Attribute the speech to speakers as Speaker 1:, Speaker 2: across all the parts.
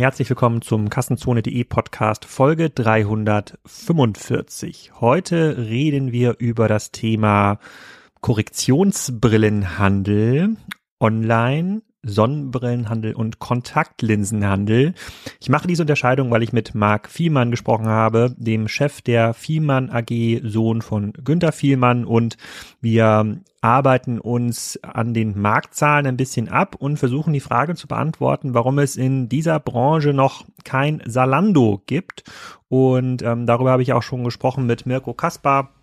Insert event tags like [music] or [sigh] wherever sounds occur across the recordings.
Speaker 1: herzlich willkommen zum Kassenzone.de Podcast Folge 345. Heute reden wir über das Thema Korrektionsbrillenhandel online Sonnenbrillenhandel und Kontaktlinsenhandel. Ich mache diese Unterscheidung, weil ich mit Marc Vielmann gesprochen habe, dem Chef der Vielmann AG, Sohn von Günter Vielmann und wir arbeiten uns an den Marktzahlen ein bisschen ab und versuchen die Frage zu beantworten, warum es in dieser Branche noch kein Salando gibt. Und ähm, darüber habe ich auch schon gesprochen mit Mirko Kaspar,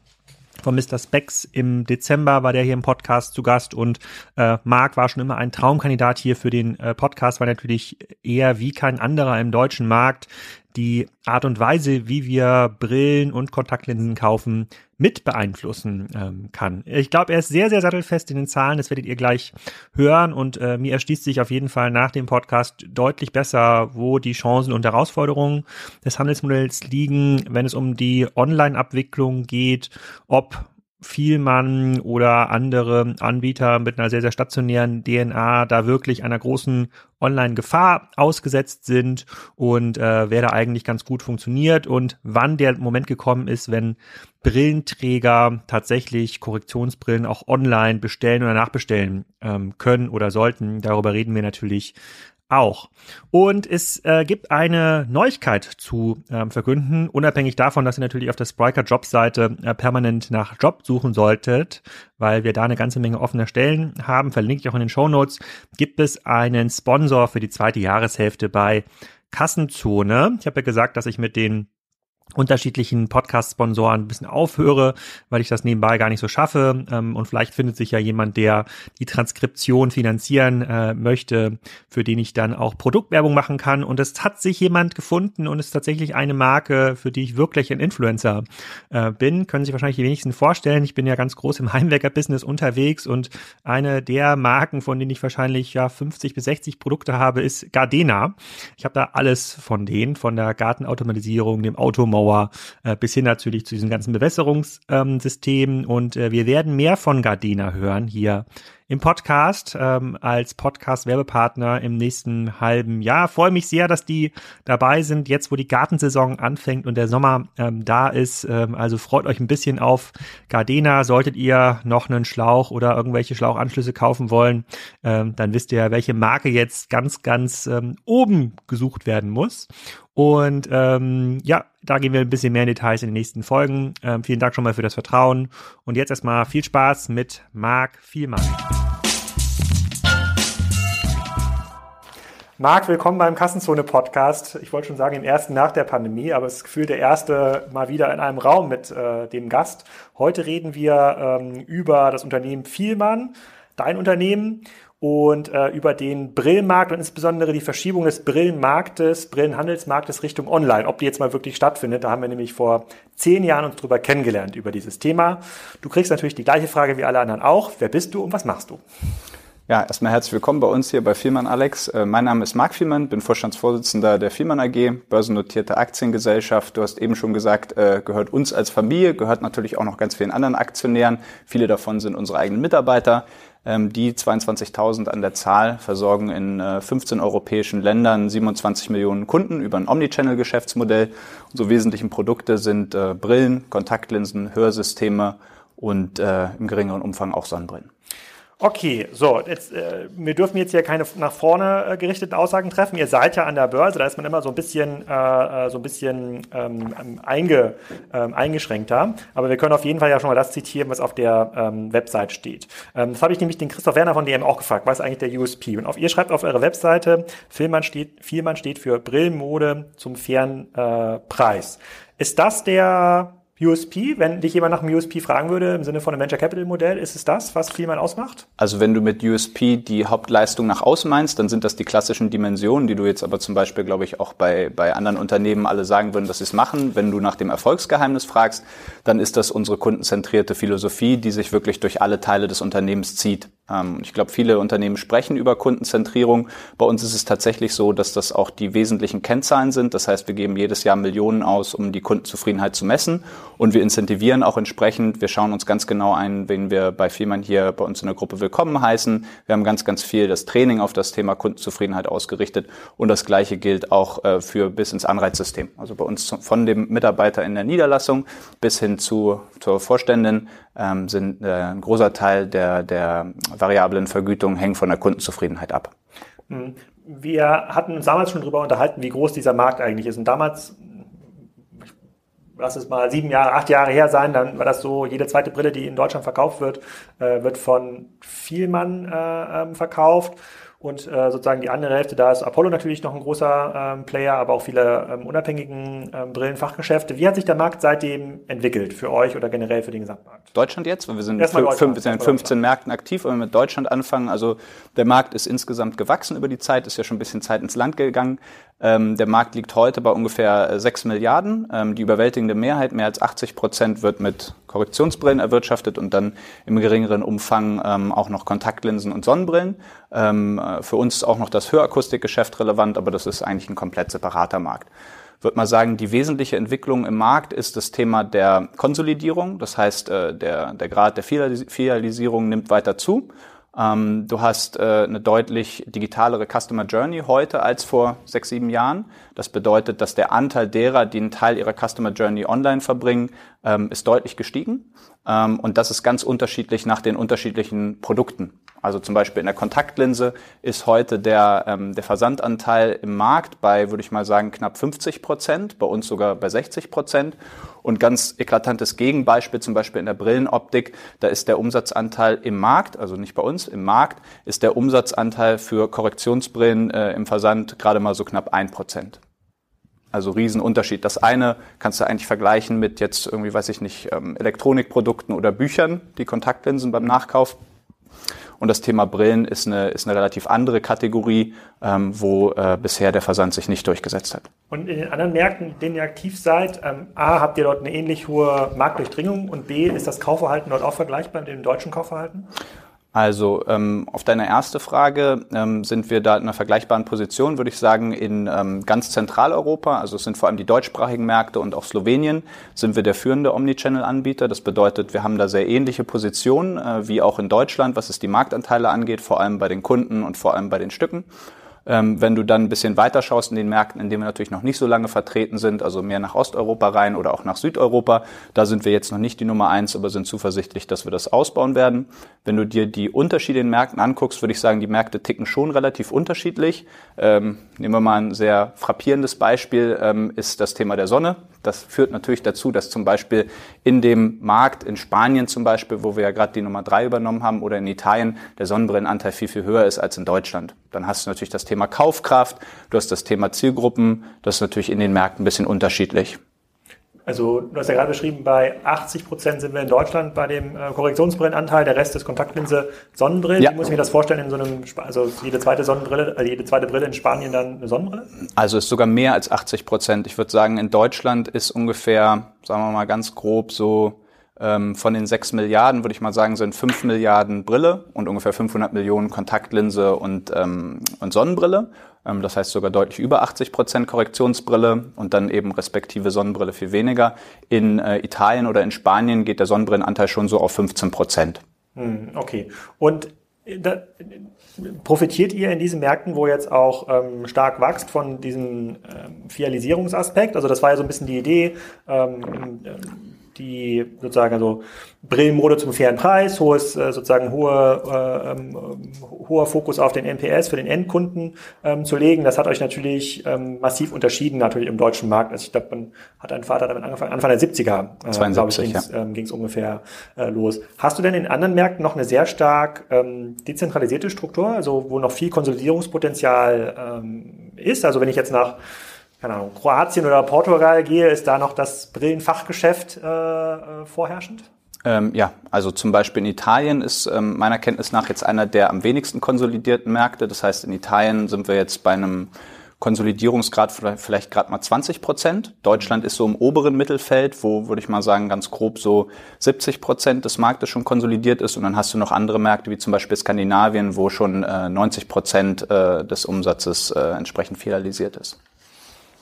Speaker 1: von Mr. Specs. Im Dezember war der hier im Podcast zu Gast und äh, Marc war schon immer ein Traumkandidat hier für den äh, Podcast, weil natürlich eher wie kein anderer im deutschen Markt die Art und Weise, wie wir Brillen und Kontaktlinsen kaufen, mit beeinflussen ähm, kann. Ich glaube, er ist sehr, sehr sattelfest in den Zahlen. Das werdet ihr gleich hören. Und äh, mir erschließt sich auf jeden Fall nach dem Podcast deutlich besser, wo die Chancen und Herausforderungen des Handelsmodells liegen, wenn es um die Online-Abwicklung geht, ob Vielmann oder andere Anbieter mit einer sehr, sehr stationären DNA da wirklich einer großen Online-Gefahr ausgesetzt sind und äh, wer da eigentlich ganz gut funktioniert und wann der Moment gekommen ist, wenn Brillenträger tatsächlich Korrektionsbrillen auch online bestellen oder nachbestellen ähm, können oder sollten. Darüber reden wir natürlich auch. Und es äh, gibt eine Neuigkeit zu ähm, verkünden, unabhängig davon, dass ihr natürlich auf der Spriker Jobseite äh, permanent nach Job suchen solltet, weil wir da eine ganze Menge offener Stellen haben, verlinke ich auch in den Show Notes, gibt es einen Sponsor für die zweite Jahreshälfte bei Kassenzone. Ich habe ja gesagt, dass ich mit den unterschiedlichen Podcast-Sponsoren ein bisschen aufhöre, weil ich das nebenbei gar nicht so schaffe. Ähm, und vielleicht findet sich ja jemand, der die Transkription finanzieren äh, möchte, für den ich dann auch Produktwerbung machen kann. Und es hat sich jemand gefunden und ist tatsächlich eine Marke, für die ich wirklich ein Influencer äh, bin. Können sich wahrscheinlich die wenigsten vorstellen. Ich bin ja ganz groß im Heimwerker-Business unterwegs und eine der Marken, von denen ich wahrscheinlich ja 50 bis 60 Produkte habe, ist Gardena. Ich habe da alles von denen, von der Gartenautomatisierung, dem Automobile Mauer äh, bis hin natürlich zu diesen ganzen Bewässerungssystemen. Ähm, und äh, wir werden mehr von Gardena hören hier im Podcast ähm, als Podcast-Werbepartner im nächsten halben Jahr. Freue mich sehr, dass die dabei sind, jetzt wo die Gartensaison anfängt und der Sommer ähm, da ist. Ähm, also freut euch ein bisschen auf Gardena. Solltet ihr noch einen Schlauch oder irgendwelche Schlauchanschlüsse kaufen wollen, ähm, dann wisst ihr, welche Marke jetzt ganz, ganz ähm, oben gesucht werden muss. Und ähm, ja, da gehen wir ein bisschen mehr in Details in den nächsten Folgen. Ähm, vielen Dank schon mal für das Vertrauen. Und jetzt erstmal viel Spaß mit Marc Vielmann. Marc, willkommen beim Kassenzone-Podcast. Ich wollte schon sagen, im ersten nach der Pandemie, aber es ist gefühlt der erste mal wieder in einem Raum mit äh, dem Gast. Heute reden wir ähm, über das Unternehmen Vielmann, dein Unternehmen und äh, über den Brillenmarkt und insbesondere die Verschiebung des Brillenmarktes, Brillenhandelsmarktes Richtung Online, ob die jetzt mal wirklich stattfindet. Da haben wir nämlich vor zehn Jahren uns drüber kennengelernt über dieses Thema. Du kriegst natürlich die gleiche Frage wie alle anderen auch. Wer bist du und was machst du?
Speaker 2: Ja, erstmal herzlich willkommen bei uns hier bei Vielmann Alex. Äh, mein Name ist Marc Vielmann, bin Vorstandsvorsitzender der Vielmann AG, börsennotierte Aktiengesellschaft. Du hast eben schon gesagt, äh, gehört uns als Familie, gehört natürlich auch noch ganz vielen anderen Aktionären. Viele davon sind unsere eigenen Mitarbeiter. Ähm, die 22.000 an der Zahl versorgen in 15 äh, europäischen Ländern 27 Millionen Kunden über ein Omnichannel-Geschäftsmodell. Unsere wesentlichen Produkte sind Brillen, Kontaktlinsen, Hörsysteme und im geringeren Umfang auch Sonnenbrillen.
Speaker 1: Okay, so, jetzt, äh, wir dürfen jetzt hier keine nach vorne äh, gerichteten Aussagen treffen. Ihr seid ja an der Börse, da ist man immer so ein bisschen, äh, äh so ein bisschen ähm, einge, ähm, eingeschränkter. Aber wir können auf jeden Fall ja schon mal das zitieren, was auf der ähm, Website steht. Ähm, das habe ich nämlich den Christoph Werner von DM auch gefragt. Was ist eigentlich der USP? Und auf, ihr schreibt auf eurer Webseite, Vielmann steht, Vielmann steht für Brillenmode zum fairen äh, Preis. Ist das der USP, wenn dich jemand nach dem USP fragen würde, im Sinne von einem Venture Capital Modell, ist es das, was Vielmann ausmacht?
Speaker 2: Also wenn du mit USP die Hauptleistung nach außen meinst, dann sind das die klassischen Dimensionen, die du jetzt aber zum Beispiel, glaube ich, auch bei, bei anderen Unternehmen alle sagen würden, dass sie es machen. Wenn du nach dem Erfolgsgeheimnis fragst, dann ist das unsere kundenzentrierte Philosophie, die sich wirklich durch alle Teile des Unternehmens zieht. Ähm, ich glaube, viele Unternehmen sprechen über Kundenzentrierung. Bei uns ist es tatsächlich so, dass das auch die wesentlichen Kennzahlen sind. Das heißt, wir geben jedes Jahr Millionen aus, um die Kundenzufriedenheit zu messen. Und wir incentivieren auch entsprechend. Wir schauen uns ganz genau ein, wen wir bei Firmen hier bei uns in der Gruppe willkommen heißen. Wir haben ganz, ganz viel das Training auf das Thema Kundenzufriedenheit ausgerichtet. Und das Gleiche gilt auch äh, für bis ins Anreizsystem. Also bei uns von dem Mitarbeiter in der Niederlassung bis hin zu, zur Vorständin ähm, sind äh, ein großer Teil der, der variablen Vergütung hängt von der Kundenzufriedenheit ab.
Speaker 1: Hm. Wir hatten uns damals schon darüber unterhalten, wie groß dieser Markt eigentlich ist. Und damals, lass es mal sieben Jahre, acht Jahre her sein, dann war das so, jede zweite Brille, die in Deutschland verkauft wird, äh, wird von Vielmann äh, ähm, verkauft. Und äh, sozusagen die andere Hälfte, da ist Apollo natürlich noch ein großer ähm, Player, aber auch viele ähm, unabhängigen ähm, Brillenfachgeschäfte. Wie hat sich der Markt seitdem entwickelt für euch oder generell für den Gesamtmarkt?
Speaker 2: Deutschland jetzt? Wir sind, fünf, wir sind in 15 Märkten aktiv, wenn wir mit Deutschland anfangen. Also der Markt ist insgesamt gewachsen über die Zeit, ist ja schon ein bisschen Zeit ins Land gegangen. Ähm, der Markt liegt heute bei ungefähr 6 äh, Milliarden. Ähm, die überwältigende Mehrheit, mehr als 80 Prozent, wird mit Korrektionsbrillen erwirtschaftet und dann im geringeren Umfang ähm, auch noch Kontaktlinsen und Sonnenbrillen. Ähm, äh, für uns ist auch noch das Hörakustikgeschäft relevant, aber das ist eigentlich ein komplett separater Markt würde mal sagen, die wesentliche Entwicklung im Markt ist das Thema der Konsolidierung. Das heißt, äh, der, der Grad der Filialisierung nimmt weiter zu. Ähm, du hast äh, eine deutlich digitalere Customer Journey heute als vor sechs, sieben Jahren. Das bedeutet, dass der Anteil derer, die einen Teil ihrer Customer Journey online verbringen, ähm, ist deutlich gestiegen. Ähm, und das ist ganz unterschiedlich nach den unterschiedlichen Produkten. Also zum Beispiel in der Kontaktlinse ist heute der, ähm, der Versandanteil im Markt bei, würde ich mal sagen, knapp 50 Prozent, bei uns sogar bei 60 Prozent. Und ganz eklatantes Gegenbeispiel, zum Beispiel in der Brillenoptik, da ist der Umsatzanteil im Markt, also nicht bei uns, im Markt, ist der Umsatzanteil für Korrektionsbrillen äh, im Versand gerade mal so knapp ein Prozent. Also Riesenunterschied. Das eine kannst du eigentlich vergleichen mit jetzt irgendwie, weiß ich nicht, ähm, Elektronikprodukten oder Büchern, die Kontaktlinsen beim Nachkauf. Und das Thema Brillen ist eine, ist eine relativ andere Kategorie, ähm, wo äh, bisher der Versand sich nicht durchgesetzt hat.
Speaker 1: Und in den anderen Märkten, in denen ihr aktiv seid, ähm, A, habt ihr dort eine ähnlich hohe Marktdurchdringung und B, ist das Kaufverhalten dort auch vergleichbar mit dem deutschen Kaufverhalten?
Speaker 2: Also ähm, auf deine erste Frage ähm, sind wir da in einer vergleichbaren Position, würde ich sagen, in ähm, ganz Zentraleuropa, also es sind vor allem die deutschsprachigen Märkte und auch Slowenien, sind wir der führende Omnichannel-Anbieter. Das bedeutet, wir haben da sehr ähnliche Positionen äh, wie auch in Deutschland, was es die Marktanteile angeht, vor allem bei den Kunden und vor allem bei den Stücken. Ähm, wenn du dann ein bisschen weiter schaust in den Märkten, in denen wir natürlich noch nicht so lange vertreten sind, also mehr nach Osteuropa rein oder auch nach Südeuropa, da sind wir jetzt noch nicht die Nummer eins, aber sind zuversichtlich, dass wir das ausbauen werden. Wenn du dir die Unterschiede in den Märkten anguckst, würde ich sagen, die Märkte ticken schon relativ unterschiedlich. Ähm, nehmen wir mal ein sehr frappierendes Beispiel, ähm, ist das Thema der Sonne. Das führt natürlich dazu, dass zum Beispiel in dem Markt in Spanien zum Beispiel, wo wir ja gerade die Nummer drei übernommen haben, oder in Italien der Sonnenbrillenanteil viel, viel höher ist als in Deutschland. Dann hast du natürlich das Thema Kaufkraft, du hast das Thema Zielgruppen, das ist natürlich in den Märkten ein bisschen unterschiedlich.
Speaker 1: Also du hast ja gerade beschrieben, bei 80 Prozent sind wir in Deutschland bei dem äh, Korrektionsbrillenanteil, der Rest ist Kontaktlinse Sonnenbrillen. Ja. Wie muss ich mir das vorstellen in so einem, also jede zweite Sonnenbrille, äh, jede zweite Brille in Spanien dann eine Sonnenbrille?
Speaker 2: Also ist sogar mehr als 80 Prozent. Ich würde sagen, in Deutschland ist ungefähr, sagen wir mal ganz grob so von den 6 Milliarden, würde ich mal sagen, sind 5 Milliarden Brille und ungefähr 500 Millionen Kontaktlinse und, ähm, und Sonnenbrille. Ähm, das heißt sogar deutlich über 80 Prozent Korrektionsbrille und dann eben respektive Sonnenbrille viel weniger. In äh, Italien oder in Spanien geht der Sonnenbrillenanteil schon so auf 15 Prozent.
Speaker 1: Hm, okay. Und äh, da, profitiert ihr in diesen Märkten, wo jetzt auch ähm, stark wächst von diesem ähm, Fialisierungsaspekt? Also das war ja so ein bisschen die Idee. Ähm, ähm die sozusagen also Brillenmode zum fairen Preis, hohes äh, sozusagen hohe, äh, ähm, hoher Fokus auf den NPS für den Endkunden ähm, zu legen. Das hat euch natürlich ähm, massiv unterschieden natürlich im deutschen Markt. Also ich glaube, man hat ein Vater damit angefangen, Anfang der 70er,
Speaker 2: äh, 72,
Speaker 1: ich, ging's, ja. ähm, ungefähr äh, los. Hast du denn in anderen Märkten noch eine sehr stark ähm, dezentralisierte Struktur, also wo noch viel Konsolidierungspotenzial ähm, ist? Also wenn ich jetzt nach keine Ahnung, Kroatien oder Portugal gehe, ist da noch das Brillenfachgeschäft äh, äh, vorherrschend?
Speaker 2: Ähm, ja, also zum Beispiel in Italien ist ähm, meiner Kenntnis nach jetzt einer der am wenigsten konsolidierten Märkte. Das heißt, in Italien sind wir jetzt bei einem Konsolidierungsgrad vielleicht gerade mal 20 Prozent. Deutschland ist so im oberen Mittelfeld, wo würde ich mal sagen ganz grob so 70 Prozent des Marktes schon konsolidiert ist. Und dann hast du noch andere Märkte wie zum Beispiel Skandinavien, wo schon äh, 90 Prozent äh, des Umsatzes äh, entsprechend filialisiert ist.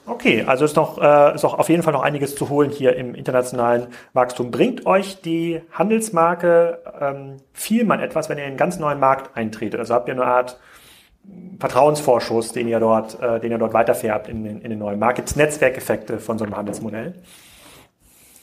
Speaker 1: Okay, also ist noch äh, ist auch auf jeden Fall noch einiges zu holen hier im internationalen Wachstum. Bringt euch die Handelsmarke ähm, Vielmann etwas, wenn ihr in einen ganz neuen Markt eintretet? Also habt ihr eine Art Vertrauensvorschuss, den ihr dort, äh, den ihr dort weiterfärbt in den, in den neuen Markt? Gibt es Netzwerkeffekte von so einem Handelsmodell?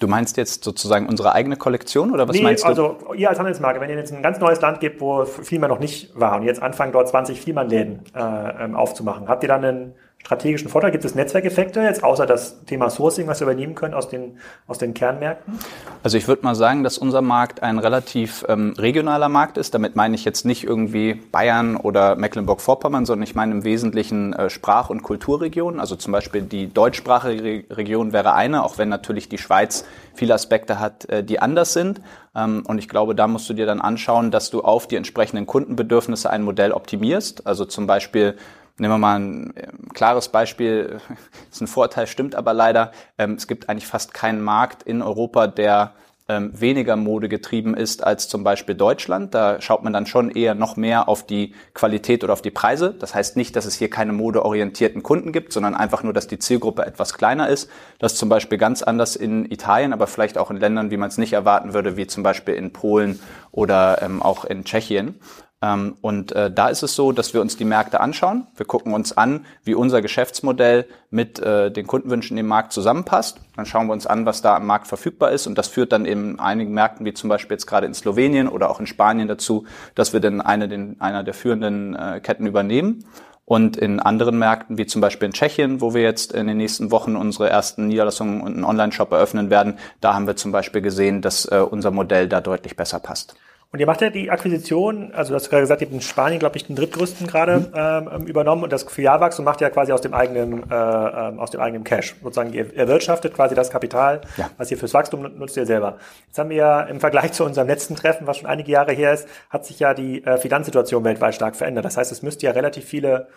Speaker 2: Du meinst jetzt sozusagen unsere eigene Kollektion oder was
Speaker 1: nee,
Speaker 2: meinst du?
Speaker 1: Also ihr als Handelsmarke, wenn ihr jetzt ein ganz neues Land gibt, wo Vielmann noch nicht war und jetzt anfangen dort 20 Vielmann-Läden äh, ähm, aufzumachen, habt ihr dann einen strategischen Vorteil? Gibt es Netzwerkeffekte jetzt, außer das Thema Sourcing, was wir übernehmen können aus den, aus den Kernmärkten?
Speaker 2: Also ich würde mal sagen, dass unser Markt ein relativ ähm, regionaler Markt ist. Damit meine ich jetzt nicht irgendwie Bayern oder Mecklenburg-Vorpommern, sondern ich meine im Wesentlichen äh, Sprach- und Kulturregionen. Also zum Beispiel die deutschsprachige Region wäre eine, auch wenn natürlich die Schweiz viele Aspekte hat, äh, die anders sind. Ähm, und ich glaube, da musst du dir dann anschauen, dass du auf die entsprechenden Kundenbedürfnisse ein Modell optimierst. Also zum Beispiel Nehmen wir mal ein äh, klares Beispiel, [laughs] ist ein Vorteil, stimmt aber leider. Ähm, es gibt eigentlich fast keinen Markt in Europa, der ähm, weniger Mode getrieben ist als zum Beispiel Deutschland. Da schaut man dann schon eher noch mehr auf die Qualität oder auf die Preise. Das heißt nicht, dass es hier keine modeorientierten Kunden gibt, sondern einfach nur, dass die Zielgruppe etwas kleiner ist. Das ist zum Beispiel ganz anders in Italien, aber vielleicht auch in Ländern, wie man es nicht erwarten würde, wie zum Beispiel in Polen oder ähm, auch in Tschechien. Ähm, und äh, da ist es so, dass wir uns die Märkte anschauen. Wir gucken uns an, wie unser Geschäftsmodell mit äh, den Kundenwünschen im Markt zusammenpasst. Dann schauen wir uns an, was da am Markt verfügbar ist. Und das führt dann in einigen Märkten, wie zum Beispiel jetzt gerade in Slowenien oder auch in Spanien dazu, dass wir dann eine den, einer der führenden äh, Ketten übernehmen. Und in anderen Märkten, wie zum Beispiel in Tschechien, wo wir jetzt in den nächsten Wochen unsere ersten Niederlassungen und einen Online-Shop eröffnen werden, da haben wir zum Beispiel gesehen, dass äh, unser Modell da deutlich besser passt.
Speaker 1: Und ihr macht ja die Akquisition, also du hast gerade gesagt, ihr habt in Spanien, glaube ich, den drittgrößten gerade mhm. ähm, übernommen und das Filialwachstum macht ja quasi aus dem eigenen, äh, ähm, aus dem eigenen Cash. Sozusagen, ihr erwirtschaftet quasi das Kapital, ja. was ihr fürs Wachstum nutzt ihr selber. Jetzt haben wir ja im Vergleich [laughs] zu unserem letzten Treffen, was schon einige Jahre her ist, hat sich ja die äh, Finanzsituation weltweit stark verändert. Das heißt, es müsste ja relativ viele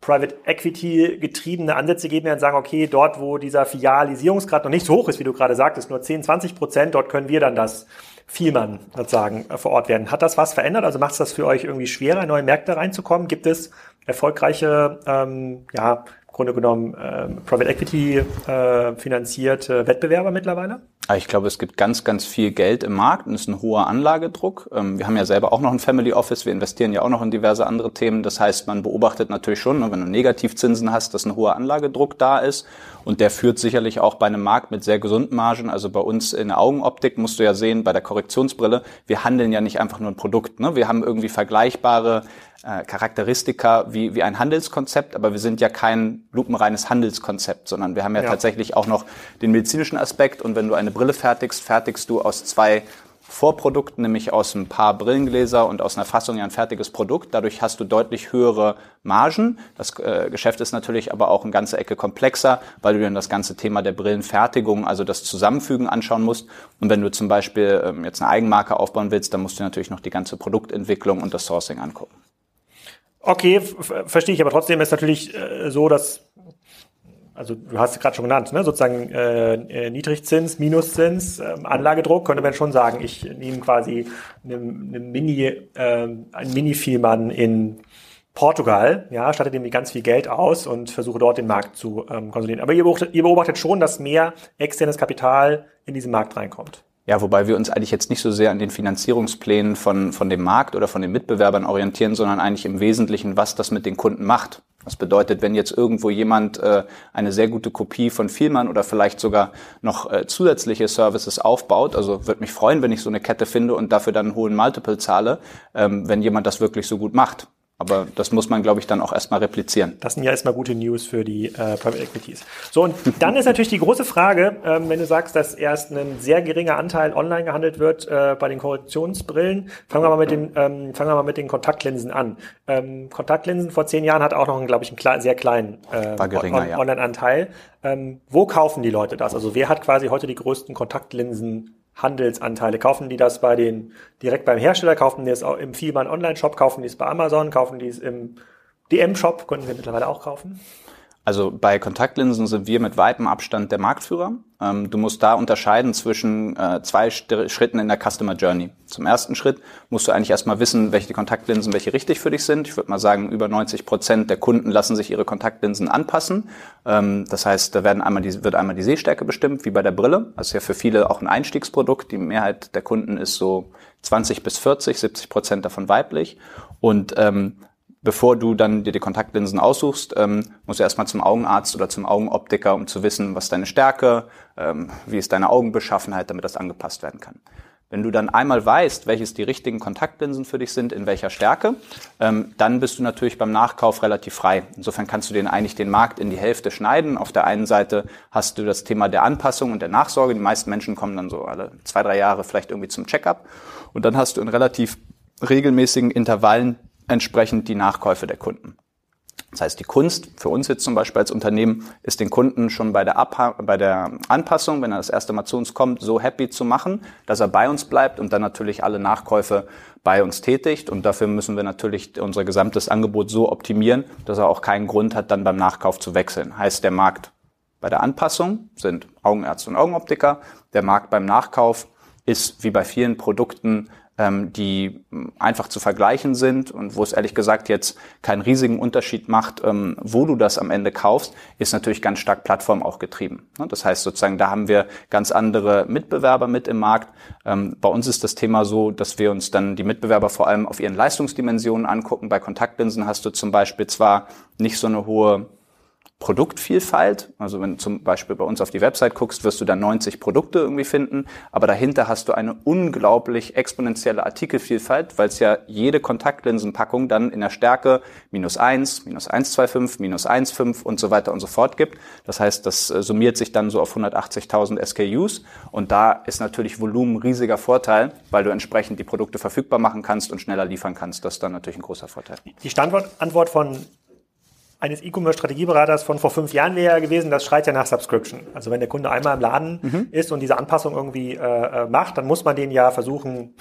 Speaker 1: Private Equity getriebene Ansätze geben, die dann sagen, okay, dort, wo dieser Filialisierungsgrad noch nicht so hoch ist, wie du gerade sagtest, nur 10, 20 Prozent, dort können wir dann das Vielmann sozusagen äh, vor Ort werden. Hat das was verändert? Also macht es das für euch irgendwie schwerer, in neue Märkte reinzukommen? Gibt es erfolgreiche, ähm, ja, im Grunde genommen ähm, Private Equity äh, finanzierte Wettbewerber mittlerweile?
Speaker 2: Ich glaube, es gibt ganz, ganz viel Geld im Markt und es ist ein hoher Anlagedruck. Ähm, wir haben ja selber auch noch ein Family Office, wir investieren ja auch noch in diverse andere Themen. Das heißt, man beobachtet natürlich schon, ne, wenn du Negativzinsen hast, dass ein hoher Anlagedruck da ist. Und der führt sicherlich auch bei einem Markt mit sehr gesunden Margen. Also bei uns in der Augenoptik musst du ja sehen, bei der Korrektionsbrille, wir handeln ja nicht einfach nur ein Produkt. Ne? Wir haben irgendwie vergleichbare äh, Charakteristika wie, wie ein Handelskonzept, aber wir sind ja kein lupenreines Handelskonzept, sondern wir haben ja, ja, tatsächlich auch noch den medizinischen Aspekt. Und wenn du eine Brille fertigst, fertigst du aus zwei Vorprodukten, nämlich aus ein paar Brillengläser und aus einer Fassung ja ein fertiges Produkt. Dadurch hast du deutlich höhere Margen. Das äh, Geschäft ist natürlich aber auch eine ganze Ecke komplexer, weil du dann das ganze Thema der Brillenfertigung, also das Zusammenfügen anschauen musst. Und wenn du zum Beispiel ähm, jetzt eine Eigenmarke aufbauen willst, dann musst du natürlich noch die ganze Produktentwicklung und das Sourcing angucken.
Speaker 1: Okay, verstehe ich, aber trotzdem ist natürlich äh, so, dass also du hast es gerade schon genannt, ne? sozusagen äh, äh, Niedrigzins, Minuszins, äh, Anlagedruck, könnte man schon sagen, ich nehme quasi eine, eine Mini, äh, einen Mini-Vielmann in Portugal, ja, statte dem ganz viel Geld aus und versuche dort den Markt zu ähm, konsolidieren. Aber ihr beobachtet, ihr beobachtet schon, dass mehr externes Kapital in diesen Markt reinkommt.
Speaker 2: Ja, wobei wir uns eigentlich jetzt nicht so sehr an den Finanzierungsplänen von, von dem Markt oder von den Mitbewerbern orientieren, sondern eigentlich im Wesentlichen, was das mit den Kunden macht. Das bedeutet, wenn jetzt irgendwo jemand äh, eine sehr gute Kopie von Vielmann oder vielleicht sogar noch äh, zusätzliche Services aufbaut, also würde mich freuen, wenn ich so eine Kette finde und dafür dann einen hohen Multiple zahle, ähm, wenn jemand das wirklich so gut macht. Aber das muss man, glaube ich, dann auch erstmal replizieren.
Speaker 1: Das sind ja erstmal gute News für die äh, Private Equities. So, und dann ist natürlich die große Frage, ähm, wenn du sagst, dass erst ein sehr geringer Anteil online gehandelt wird äh, bei den Korrektionsbrillen, fangen wir mal mit den, ähm, fangen wir mal mit den Kontaktlinsen an. Ähm, Kontaktlinsen vor zehn Jahren hat auch noch, glaube ich, einen kle sehr kleinen äh,
Speaker 2: on
Speaker 1: Online-Anteil. Ähm, wo kaufen die Leute das? Also wer hat quasi heute die größten Kontaktlinsen Handelsanteile? Kaufen die das bei den, direkt beim Hersteller, kaufen die es auch im Vielmann Online-Shop, kaufen die es bei Amazon, kaufen die es im DM-Shop, können wir mittlerweile auch kaufen?
Speaker 2: Also bei Kontaktlinsen sind wir mit weitem Abstand der Marktführer. Ähm, du musst da unterscheiden zwischen äh, zwei Schritten in der Customer Journey. Zum ersten Schritt musst du eigentlich erstmal wissen, welche Kontaktlinsen welche richtig für dich sind. Ich würde mal sagen, über 90 Prozent der Kunden lassen sich ihre Kontaktlinsen anpassen. Ähm, das heißt, da werden einmal die, wird einmal die Sehstärke bestimmt, wie bei der Brille. Das ist ja für viele auch ein Einstiegsprodukt. Die Mehrheit der Kunden ist so 20 bis 40, 70 Prozent davon weiblich. Und ähm, bevor du dann dir die Kontaktlinsen aussuchst, ähm, musst du erstmal zum Augenarzt oder zum Augenoptiker, um zu wissen, was deine Stärke, ähm, wie ist deine Augenbeschaffenheit, damit das angepasst werden kann. Wenn du dann einmal weißt, welches die richtigen Kontaktlinsen für dich sind, in welcher Stärke, ähm, dann bist du natürlich beim Nachkauf relativ frei. Insofern kannst du den eigentlich den Markt in die Hälfte schneiden. Auf der einen Seite hast du das Thema der Anpassung und der Nachsorge. Die meisten Menschen kommen dann so alle zwei, drei Jahre vielleicht irgendwie zum Checkup. Und dann hast du in relativ regelmäßigen Intervallen entsprechend die Nachkäufe der Kunden. Das heißt, die Kunst für uns jetzt zum Beispiel als Unternehmen ist den Kunden schon bei der, Abha bei der Anpassung, wenn er das erste Mal zu uns kommt, so happy zu machen, dass er bei uns bleibt und dann natürlich alle Nachkäufe bei uns tätigt. Und dafür müssen wir natürlich unser gesamtes Angebot so optimieren, dass er auch keinen Grund hat, dann beim Nachkauf zu wechseln. Heißt, der Markt bei der Anpassung sind Augenärzte und Augenoptiker. Der Markt beim Nachkauf ist wie bei vielen Produkten ähm, die einfach zu vergleichen sind und wo es ehrlich gesagt jetzt keinen riesigen Unterschied macht, ähm, wo du das am Ende kaufst, ist natürlich ganz stark Plattform auch getrieben. Ne? Das heißt sozusagen, da haben wir ganz andere Mitbewerber mit im Markt. Ähm, bei uns ist das Thema so, dass wir uns dann die Mitbewerber vor allem auf ihren Leistungsdimensionen angucken. Bei Kontaktlinsen hast du zum Beispiel zwar nicht so eine hohe Produktvielfalt. Also wenn du zum Beispiel bei uns auf die Website guckst, wirst du da 90 Produkte irgendwie finden. Aber dahinter hast du eine unglaublich exponentielle Artikelvielfalt, weil es ja jede Kontaktlinsenpackung dann in der Stärke minus 1, minus 1,25, minus 1,5 und so weiter und so fort gibt. Das heißt, das äh, summiert sich dann so auf 180.000 SKUs. Und da ist natürlich Volumen riesiger Vorteil, weil du entsprechend die Produkte verfügbar machen kannst und schneller liefern kannst. Das ist dann natürlich ein großer Vorteil.
Speaker 1: Die Standortantwort von eines E-Commerce-Strategieberaters von vor fünf Jahren wäre ja gewesen, das schreit ja nach Subscription. Also wenn der Kunde einmal im Laden mhm. ist und diese Anpassung irgendwie äh, äh macht, dann muss man den ja versuchen,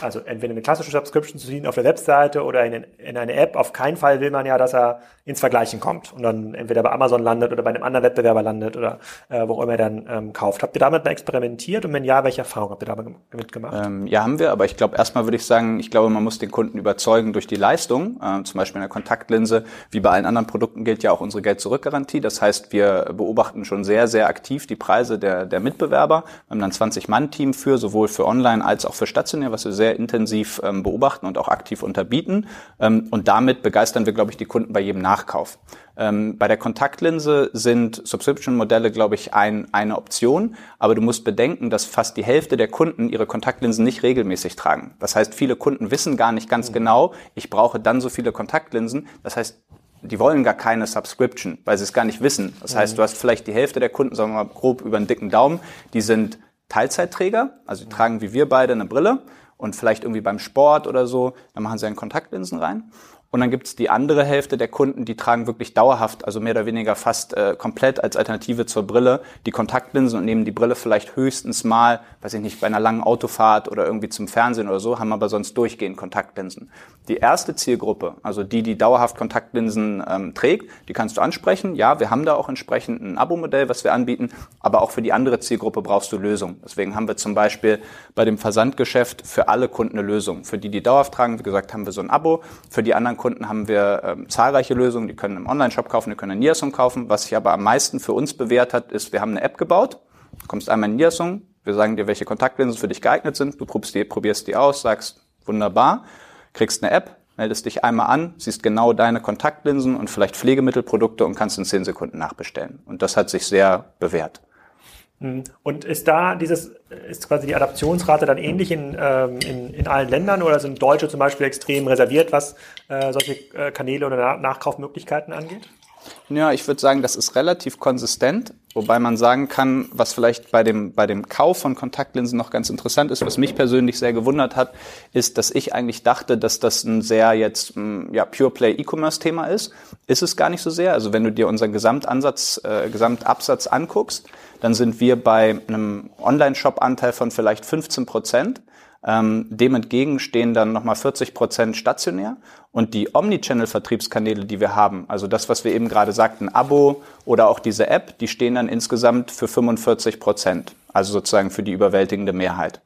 Speaker 1: also entweder eine klassische Subscription zu ziehen auf der Webseite oder in, in, eine App. Auf keinen Fall will man ja, dass er ins Vergleichen kommt und dann entweder bei Amazon landet oder bei einem anderen Wettbewerber landet oder äh, wo immer er dann ähm, kauft. Habt ihr damit mal experimentiert und wenn ja, welche Erfahrungen habt ihr damit gemacht?
Speaker 2: Ähm, ja, haben wir, aber ich glaube, erstmal würde ich sagen, ich glaube, man muss den Kunden überzeugen durch die Leistung. Äh, zum Beispiel in der Kontaktlinse, wie bei allen anderen Produkten gilt ja auch unsere Geld-Zurück-Garantie. Das heißt, wir beobachten schon sehr, sehr aktiv die Preise der, der Mitbewerber. Wir haben dann 20-Mann-Team für, sowohl für online als auch für stationär, was wir sehr intensiv ähm, beobachten und auch aktiv unterbieten. Ähm, und damit begeistern wir, glaube ich, die Kunden bei jedem Nachkauf. Ähm, bei der Kontaktlinse sind Subscription-Modelle, glaube ich, ein, eine Option. Aber du musst bedenken, dass fast die Hälfte der Kunden ihre Kontaktlinsen nicht regelmäßig tragen. Das heißt, viele Kunden wissen gar nicht ganz mhm. genau, ich brauche dann so viele Kontaktlinsen. Das heißt, die wollen gar keine Subscription, weil sie es gar nicht wissen. Das heißt, mhm. du hast vielleicht die Hälfte der Kunden, sagen wir mal grob über einen dicken Daumen, die sind Teilzeitträger, also die tragen wie wir beide eine Brille und vielleicht irgendwie beim Sport oder so, dann machen sie einen Kontaktlinsen rein. Und dann gibt es die andere Hälfte der Kunden, die tragen wirklich dauerhaft, also mehr oder weniger fast äh, komplett als Alternative zur Brille, die Kontaktlinsen und nehmen die Brille vielleicht höchstens mal, weiß ich nicht, bei einer langen Autofahrt oder irgendwie zum Fernsehen oder so, haben aber sonst durchgehend Kontaktlinsen. Die erste Zielgruppe, also die, die dauerhaft Kontaktlinsen ähm, trägt, die kannst du ansprechen. Ja, wir haben da auch entsprechend ein Abo-Modell, was wir anbieten, aber auch für die andere Zielgruppe brauchst du Lösungen. Deswegen haben wir zum Beispiel bei dem Versandgeschäft für alle Kunden eine Lösung. Für die, die dauerhaft tragen, wie gesagt, haben wir so ein Abo. Für die anderen Kunden haben wir ähm, zahlreiche Lösungen. Die können im Online-Shop kaufen, die können in Niasum kaufen. Was sich aber am meisten für uns bewährt hat, ist, wir haben eine App gebaut. Du kommst einmal in Niasum, wir sagen dir, welche Kontaktlinsen für dich geeignet sind. Du probierst die, probierst die aus, sagst, wunderbar, kriegst eine App, meldest dich einmal an, siehst genau deine Kontaktlinsen und vielleicht Pflegemittelprodukte und kannst in zehn Sekunden nachbestellen. Und das hat sich sehr bewährt.
Speaker 1: Mhm. Und ist da dieses, ist quasi die Adaptionsrate dann ähnlich in, ähm, in, in allen Ländern oder sind Deutsche zum Beispiel extrem reserviert, was äh, solche äh, Kanäle oder Nachkaufmöglichkeiten angeht?
Speaker 2: Ja, ich würde sagen, das ist relativ konsistent, wobei man sagen kann, was vielleicht bei dem, bei dem Kauf von Kontaktlinsen noch ganz interessant ist, was mich persönlich sehr gewundert hat, ist, dass ich eigentlich dachte, dass das ein sehr jetzt ja, Pure Play E-Commerce Thema ist. Ist es gar nicht so sehr. Also wenn du dir unseren Gesamtansatz, äh, Gesamtabsatz anguckst, dann sind wir bei einem Online-Shop-Anteil von vielleicht 15 Prozent. Ähm, dem entgegen stehen dann nochmal 40 Prozent stationär und die Omnichannel-Vertriebskanäle, die wir haben, also das, was wir eben gerade sagten, Abo oder auch diese App, die stehen dann insgesamt für 45 Prozent, also sozusagen für die überwältigende Mehrheit.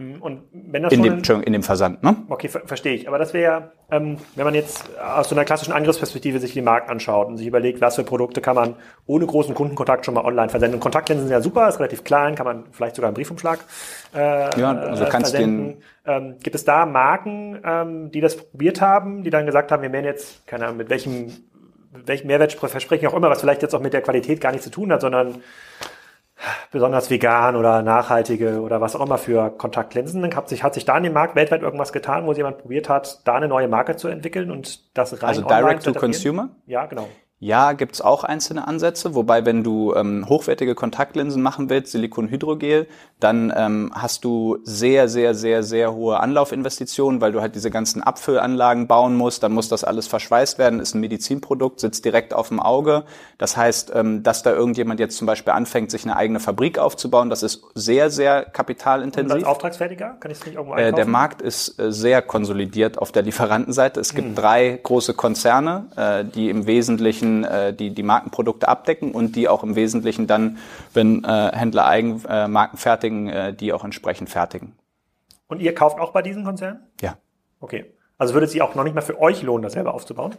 Speaker 1: Mhm. Und wenn das
Speaker 2: in, dem, in dem Versand, ne?
Speaker 1: Okay, ver verstehe ich. Aber das wäre, ähm, wenn man jetzt aus so einer klassischen Angriffsperspektive sich den Markt anschaut und sich überlegt, was für Produkte kann man ohne großen Kundenkontakt schon mal online versenden. Und Kontaktlinsen sind ja super, ist relativ klein, kann man vielleicht sogar einen Briefumschlag äh,
Speaker 2: ja, also kannst
Speaker 1: versenden. Ähm, gibt es da Marken, ähm, die das probiert haben, die dann gesagt haben, wir werden jetzt, keine Ahnung, mit welchem, welchem Mehrwertversprechen auch immer, was vielleicht jetzt auch mit der Qualität gar nichts zu tun hat, sondern besonders vegan oder nachhaltige oder was auch immer für Kontaktlinsen. Hat sich, hat sich da in dem Markt weltweit irgendwas getan, wo jemand probiert hat, da eine neue Marke zu entwickeln und das rein
Speaker 2: Also Direct to Consumer?
Speaker 1: Ja, genau.
Speaker 2: Ja, gibt's auch einzelne Ansätze, wobei wenn du ähm, hochwertige Kontaktlinsen machen willst, Silikonhydrogel, dann ähm, hast du sehr, sehr, sehr, sehr hohe Anlaufinvestitionen, weil du halt diese ganzen Abfüllanlagen bauen musst, dann muss das alles verschweißt werden, ist ein Medizinprodukt, sitzt direkt auf dem Auge. Das heißt, ähm, dass da irgendjemand jetzt zum Beispiel anfängt, sich eine eigene Fabrik aufzubauen, das ist sehr, sehr kapitalintensiv. Und als
Speaker 1: Auftragsfertiger kann ich es nicht irgendwo
Speaker 2: einkaufen? Äh, der Markt ist äh, sehr konsolidiert auf der Lieferantenseite. Es gibt hm. drei große Konzerne, äh, die im Wesentlichen Wesentlichen äh, die, die Markenprodukte abdecken und die auch im Wesentlichen dann, wenn äh, Händler Eigenmarken äh, fertigen, äh, die auch entsprechend fertigen.
Speaker 1: Und ihr kauft auch bei diesen Konzernen?
Speaker 2: Ja.
Speaker 1: Okay. Also würde es sich auch noch nicht mal für euch lohnen, das selber aufzubauen?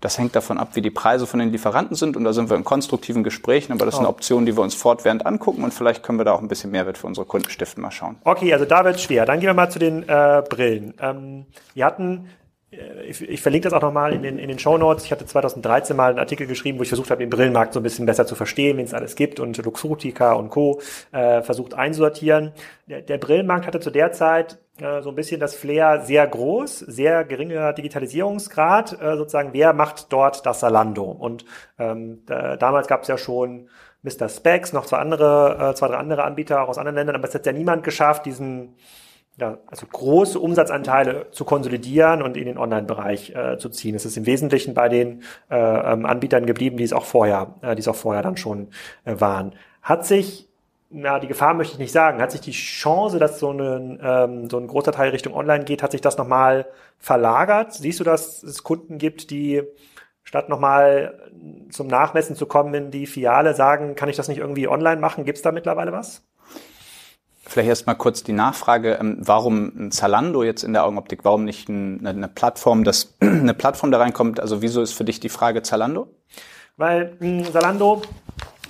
Speaker 2: Das hängt davon ab, wie die Preise von den Lieferanten sind und da sind wir in konstruktiven Gesprächen, aber das ist eine oh. Option, die wir uns fortwährend angucken und vielleicht können wir da auch ein bisschen Mehrwert für unsere Kunden stiften. Mal schauen.
Speaker 1: Okay, also da wird es schwer. Dann gehen wir mal zu den äh, Brillen. Ähm, wir hatten ich, ich, verlinke das auch nochmal in den, in den Show Notes. Ich hatte 2013 mal einen Artikel geschrieben, wo ich versucht habe, den Brillenmarkt so ein bisschen besser zu verstehen, wen es alles gibt und Luxutica und Co. Äh, versucht einsortieren. Der, der Brillenmarkt hatte zu der Zeit äh, so ein bisschen das Flair sehr groß, sehr geringer Digitalisierungsgrad. Äh, sozusagen, wer macht dort das Salando? Und ähm, da, damals gab es ja schon Mr. Specs, noch zwei andere, äh, zwei, drei andere Anbieter auch aus anderen Ländern, aber es hat ja niemand geschafft, diesen ja, also große Umsatzanteile zu konsolidieren und in den Online-Bereich äh, zu ziehen. Es ist im Wesentlichen bei den äh, ähm, Anbietern geblieben, die es auch vorher, äh, die es auch vorher dann schon äh, waren. Hat sich, na, die Gefahr möchte ich nicht sagen, hat sich die Chance, dass so ein, ähm, so ein großer Teil Richtung Online geht, hat sich das nochmal verlagert? Siehst du, dass es Kunden gibt, die statt nochmal zum Nachmessen zu kommen in die Filiale sagen, kann ich das nicht irgendwie online machen? Gibt es da mittlerweile was?
Speaker 2: Vielleicht erst mal kurz die Nachfrage, ähm, warum ein Zalando jetzt in der Augenoptik, warum nicht eine Plattform, dass [clears throat] eine Plattform da reinkommt? Also wieso ist für dich die Frage Zalando?
Speaker 1: Weil mh, Zalando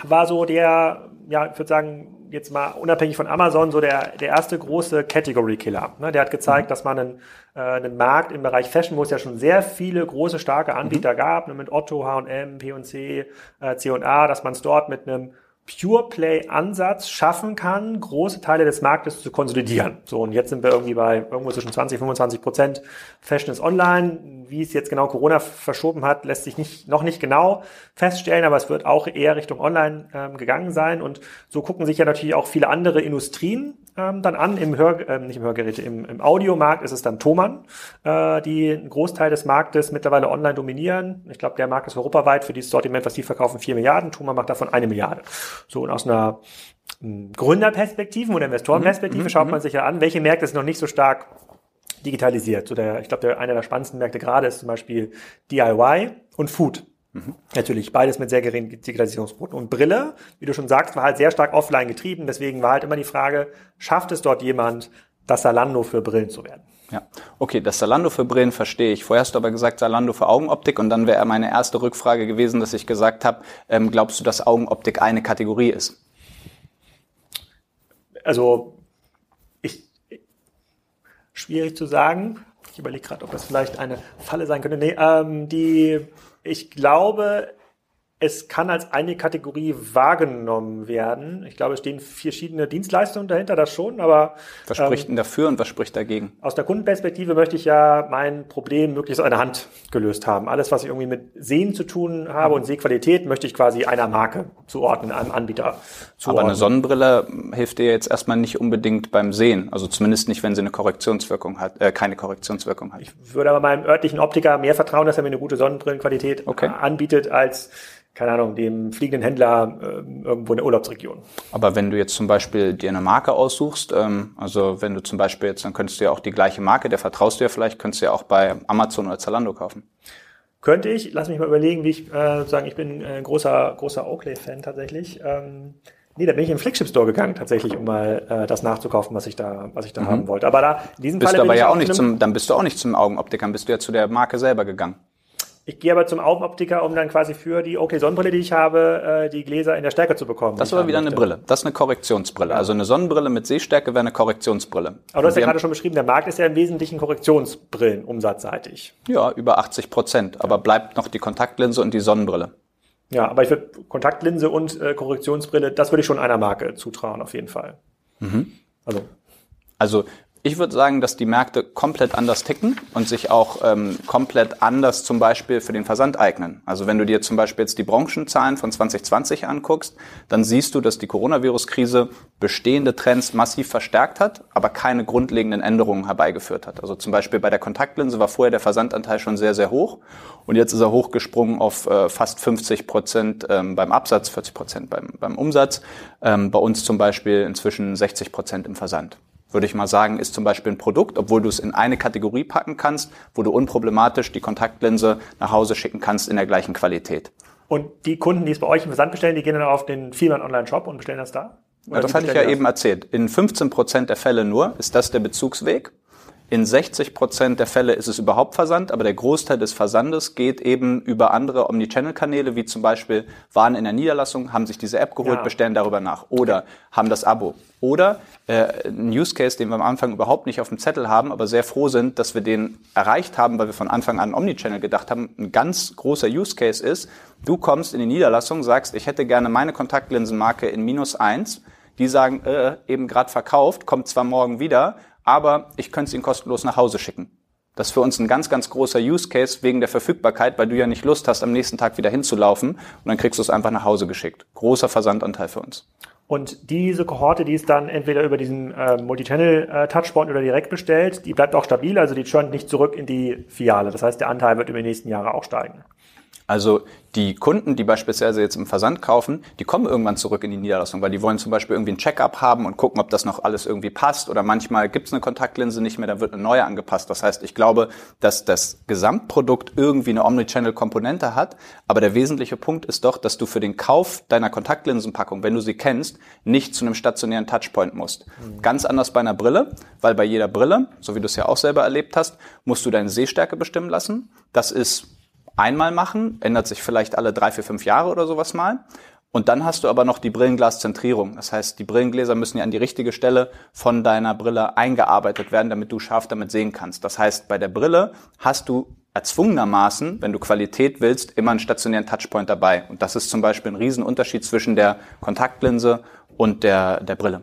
Speaker 1: war so der, ja, ich würde sagen, jetzt mal unabhängig von Amazon, so der, der erste große Category Killer. Ne? Der hat gezeigt, mhm. dass man einen, äh, einen Markt im Bereich Fashion, wo es ja schon sehr viele große, starke Anbieter mhm. gab, ne, mit Otto, H&M, P&C, äh, C&A, dass man es dort mit einem Pure Play Ansatz schaffen kann, große Teile des Marktes zu konsolidieren. So, und jetzt sind wir irgendwie bei irgendwo zwischen 20, 25 Prozent Fashion ist online. Wie es jetzt genau Corona verschoben hat, lässt sich nicht, noch nicht genau feststellen, aber es wird auch eher Richtung online ähm, gegangen sein. Und so gucken sich ja natürlich auch viele andere Industrien ähm, dann an. Im Hör, äh, nicht im Hörgeräte, im, im Audiomarkt ist es dann Thomann, äh, die einen Großteil des Marktes mittlerweile online dominieren. Ich glaube, der Markt ist europaweit für dieses Sortiment, was die verkaufen, vier Milliarden. Thomann macht davon eine Milliarde. So, und aus einer hm, Gründerperspektive oder Investorenperspektive mhm, schaut mhm. man sich ja an, welche Märkte sind noch nicht so stark digitalisiert. So der, ich glaube, der, einer der spannendsten Märkte gerade ist zum Beispiel DIY und Food. Mhm. Natürlich, beides mit sehr geringen Digitalisierungsquoten. Und Brille, wie du schon sagst, war halt sehr stark offline getrieben. Deswegen war halt immer die Frage, schafft es dort jemand, das Salando für Brillen zu werden?
Speaker 2: Ja, okay, das Salando für Brillen verstehe ich. Vorher hast du aber gesagt Salando für Augenoptik und dann wäre meine erste Rückfrage gewesen, dass ich gesagt habe, ähm, glaubst du, dass Augenoptik eine Kategorie ist?
Speaker 1: Also, schwierig zu sagen. Ich überlege gerade, ob das vielleicht eine Falle sein könnte. Nee, ähm, die ich glaube, es kann als eine Kategorie wahrgenommen werden. Ich glaube, es stehen verschiedene Dienstleistungen dahinter, das schon, aber.
Speaker 2: Was spricht ähm, denn dafür und was spricht dagegen?
Speaker 1: Aus der Kundenperspektive möchte ich ja mein Problem möglichst an der Hand gelöst haben. Alles, was ich irgendwie mit Sehen zu tun habe und Sehqualität, möchte ich quasi einer Marke zuordnen, einem Anbieter zuordnen.
Speaker 2: Aber eine Sonnenbrille hilft dir jetzt erstmal nicht unbedingt beim Sehen. Also zumindest nicht, wenn sie eine Korrektionswirkung hat, äh, keine Korrektionswirkung hat.
Speaker 1: Ich würde aber meinem örtlichen Optiker mehr vertrauen, dass er mir eine gute Sonnenbrillenqualität
Speaker 2: okay.
Speaker 1: anbietet, als keine Ahnung, dem fliegenden Händler äh, irgendwo in der Urlaubsregion.
Speaker 2: Aber wenn du jetzt zum Beispiel dir eine Marke aussuchst, ähm, also wenn du zum Beispiel jetzt, dann könntest du ja auch die gleiche Marke, der vertraust du ja vielleicht, könntest du ja auch bei Amazon oder Zalando kaufen.
Speaker 1: Könnte ich, lass mich mal überlegen, wie ich äh, sagen, ich bin ein großer, großer Oakley-Fan tatsächlich. Ähm, Nee, da bin ich in den Flagship Store gegangen, tatsächlich, um mal äh, das nachzukaufen, was ich da, was ich da mhm. haben wollte. Aber da, in diesem
Speaker 2: bist
Speaker 1: Fall.
Speaker 2: Du aber ja auch nicht zum, dann bist du auch nicht zum Augenoptiker, dann bist du ja zu der Marke selber gegangen.
Speaker 1: Ich gehe aber zum Augenoptiker, um dann quasi für die okay Sonnenbrille, die ich habe, äh, die Gläser in der Stärke zu bekommen.
Speaker 2: Das ist aber wieder möchte. eine Brille. Das ist eine Korrektionsbrille. Ja. Also eine Sonnenbrille mit Sehstärke wäre eine Korrektionsbrille.
Speaker 1: Aber du hast ja gerade schon beschrieben, der Markt ist ja im Wesentlichen Korrektionsbrillen umsatzseitig.
Speaker 2: Ja, über 80 Prozent. Aber bleibt noch die Kontaktlinse und die Sonnenbrille.
Speaker 1: Ja, aber ich würde Kontaktlinse und äh, Korrektionsbrille, das würde ich schon einer Marke zutrauen, auf jeden Fall.
Speaker 2: Mhm. Also. Also ich würde sagen, dass die Märkte komplett anders ticken und sich auch ähm, komplett anders zum Beispiel für den Versand eignen. Also wenn du dir zum Beispiel jetzt die Branchenzahlen von 2020 anguckst, dann siehst du, dass die Coronavirus-Krise bestehende Trends massiv verstärkt hat, aber keine grundlegenden Änderungen herbeigeführt hat. Also zum Beispiel bei der Kontaktlinse war vorher der Versandanteil schon sehr, sehr hoch und jetzt ist er hochgesprungen auf äh, fast 50 Prozent ähm, beim Absatz, 40 Prozent beim, beim Umsatz. Ähm, bei uns zum Beispiel inzwischen 60 Prozent im Versand würde ich mal sagen, ist zum Beispiel ein Produkt, obwohl du es in eine Kategorie packen kannst, wo du unproblematisch die Kontaktlinse nach Hause schicken kannst in der gleichen Qualität.
Speaker 1: Und die Kunden, die es bei euch im Versand bestellen, die gehen dann auf den Vielmann Online-Shop und bestellen das da?
Speaker 2: ja, das hatte ich ja das? eben erzählt. In 15 Prozent der Fälle nur ist das der Bezugsweg. In 60 Prozent der Fälle ist es überhaupt Versand, aber der Großteil des Versandes geht eben über andere Omnichannel-Kanäle, wie zum Beispiel waren in der Niederlassung, haben sich diese App geholt, ja. bestellen darüber nach oder haben das Abo. Oder äh, ein Use Case, den wir am Anfang überhaupt nicht auf dem Zettel haben, aber sehr froh sind, dass wir den erreicht haben, weil wir von Anfang an Omnichannel gedacht haben. Ein ganz großer Use Case ist, du kommst in die Niederlassung, sagst, ich hätte gerne meine Kontaktlinsenmarke in minus eins. Die sagen, äh, eben gerade verkauft, kommt zwar morgen wieder, aber ich könnte es Ihnen kostenlos nach Hause schicken. Das ist für uns ein ganz, ganz großer Use Case wegen der Verfügbarkeit, weil du ja nicht Lust hast, am nächsten Tag wieder hinzulaufen und dann kriegst du es einfach nach Hause geschickt. Großer Versandanteil für uns.
Speaker 1: Und diese Kohorte, die ist dann entweder über diesen äh, Multichannel-Touchpoint äh, oder direkt bestellt, die bleibt auch stabil, also die churnt nicht zurück in die Filiale. Das heißt, der Anteil wird über die nächsten Jahre auch steigen.
Speaker 2: Also die Kunden, die beispielsweise jetzt im Versand kaufen, die kommen irgendwann zurück in die Niederlassung, weil die wollen zum Beispiel irgendwie ein Check-up haben und gucken, ob das noch alles irgendwie passt. Oder manchmal gibt es eine Kontaktlinse nicht mehr, dann wird eine neue angepasst. Das heißt, ich glaube, dass das Gesamtprodukt irgendwie eine Omnichannel-Komponente hat. Aber der wesentliche Punkt ist doch, dass du für den Kauf deiner Kontaktlinsenpackung, wenn du sie kennst, nicht zu einem stationären Touchpoint musst. Mhm. Ganz anders bei einer Brille, weil bei jeder Brille, so wie du es ja auch selber erlebt hast, musst du deine Sehstärke bestimmen lassen. Das ist einmal machen, ändert sich vielleicht alle drei, vier, fünf Jahre oder sowas mal. Und dann hast du aber noch die Brillenglaszentrierung. Das heißt, die Brillengläser müssen ja an die richtige Stelle von deiner Brille eingearbeitet werden, damit du scharf damit sehen kannst. Das heißt, bei der Brille hast du erzwungenermaßen, wenn du Qualität willst, immer einen stationären Touchpoint dabei. Und das ist zum Beispiel ein Riesenunterschied zwischen der Kontaktlinse und der, der Brille.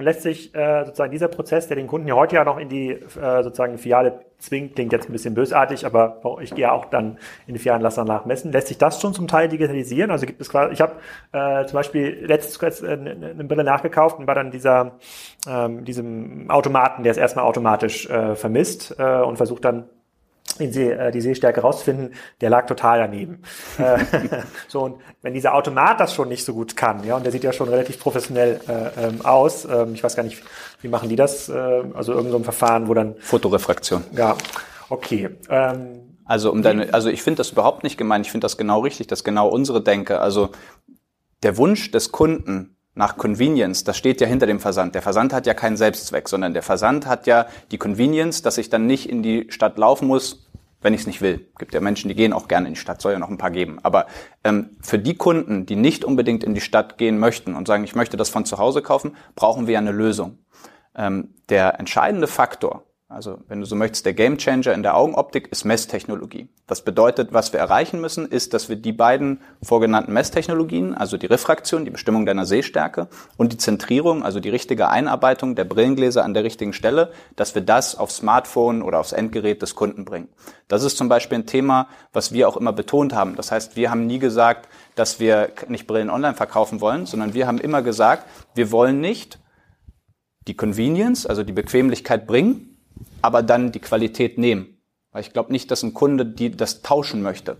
Speaker 1: Und lässt sich äh, sozusagen dieser Prozess, der den Kunden ja heute ja noch in die äh, sozusagen Filiale zwingt, klingt jetzt ein bisschen bösartig, aber ich gehe auch dann in die Filialen lasse danach messen. Lässt sich das schon zum Teil digitalisieren? Also gibt es quasi, ich habe äh, zum Beispiel letztens äh, eine Brille nachgekauft und war dann dieser ähm, diesem Automaten, der es erstmal automatisch äh, vermisst äh, und versucht dann die, See, äh, die Sehstärke rauszufinden, der lag total daneben. [laughs] Äh, [laughs] so und wenn dieser Automat das schon nicht so gut kann, ja, und der sieht ja schon relativ professionell äh, ähm, aus. Ähm, ich weiß gar nicht, wie machen die das? Äh, also irgendein so Verfahren, wo dann
Speaker 2: Fotorefraktion.
Speaker 1: Ja, okay. Ähm,
Speaker 2: also um deine, also ich finde das überhaupt nicht gemeint. Ich finde das genau richtig. Das ist genau unsere Denke. Also der Wunsch des Kunden nach Convenience, das steht ja hinter dem Versand. Der Versand hat ja keinen Selbstzweck, sondern der Versand hat ja die Convenience, dass ich dann nicht in die Stadt laufen muss, wenn ich es nicht will. Gibt ja Menschen, die gehen auch gerne in die Stadt, soll ja noch ein paar geben. Aber ähm, für die Kunden, die nicht unbedingt in die Stadt gehen möchten und sagen, ich möchte das von zu Hause kaufen, brauchen wir eine Lösung. Ähm, der entscheidende Faktor also wenn du so möchtest, der Gamechanger in der Augenoptik ist Messtechnologie. Das bedeutet, was wir erreichen müssen, ist, dass wir die beiden vorgenannten Messtechnologien, also die Refraktion, die Bestimmung deiner Sehstärke und die Zentrierung, also die richtige Einarbeitung der Brillengläser an der richtigen Stelle, dass wir das aufs Smartphone oder aufs Endgerät des Kunden bringen. Das ist zum Beispiel ein Thema, was wir auch immer betont haben. Das heißt, wir haben nie gesagt, dass wir nicht Brillen online verkaufen wollen, sondern wir haben immer gesagt, wir wollen nicht die Convenience, also die Bequemlichkeit bringen, aber dann die Qualität nehmen. Weil ich glaube nicht, dass ein Kunde die das tauschen möchte.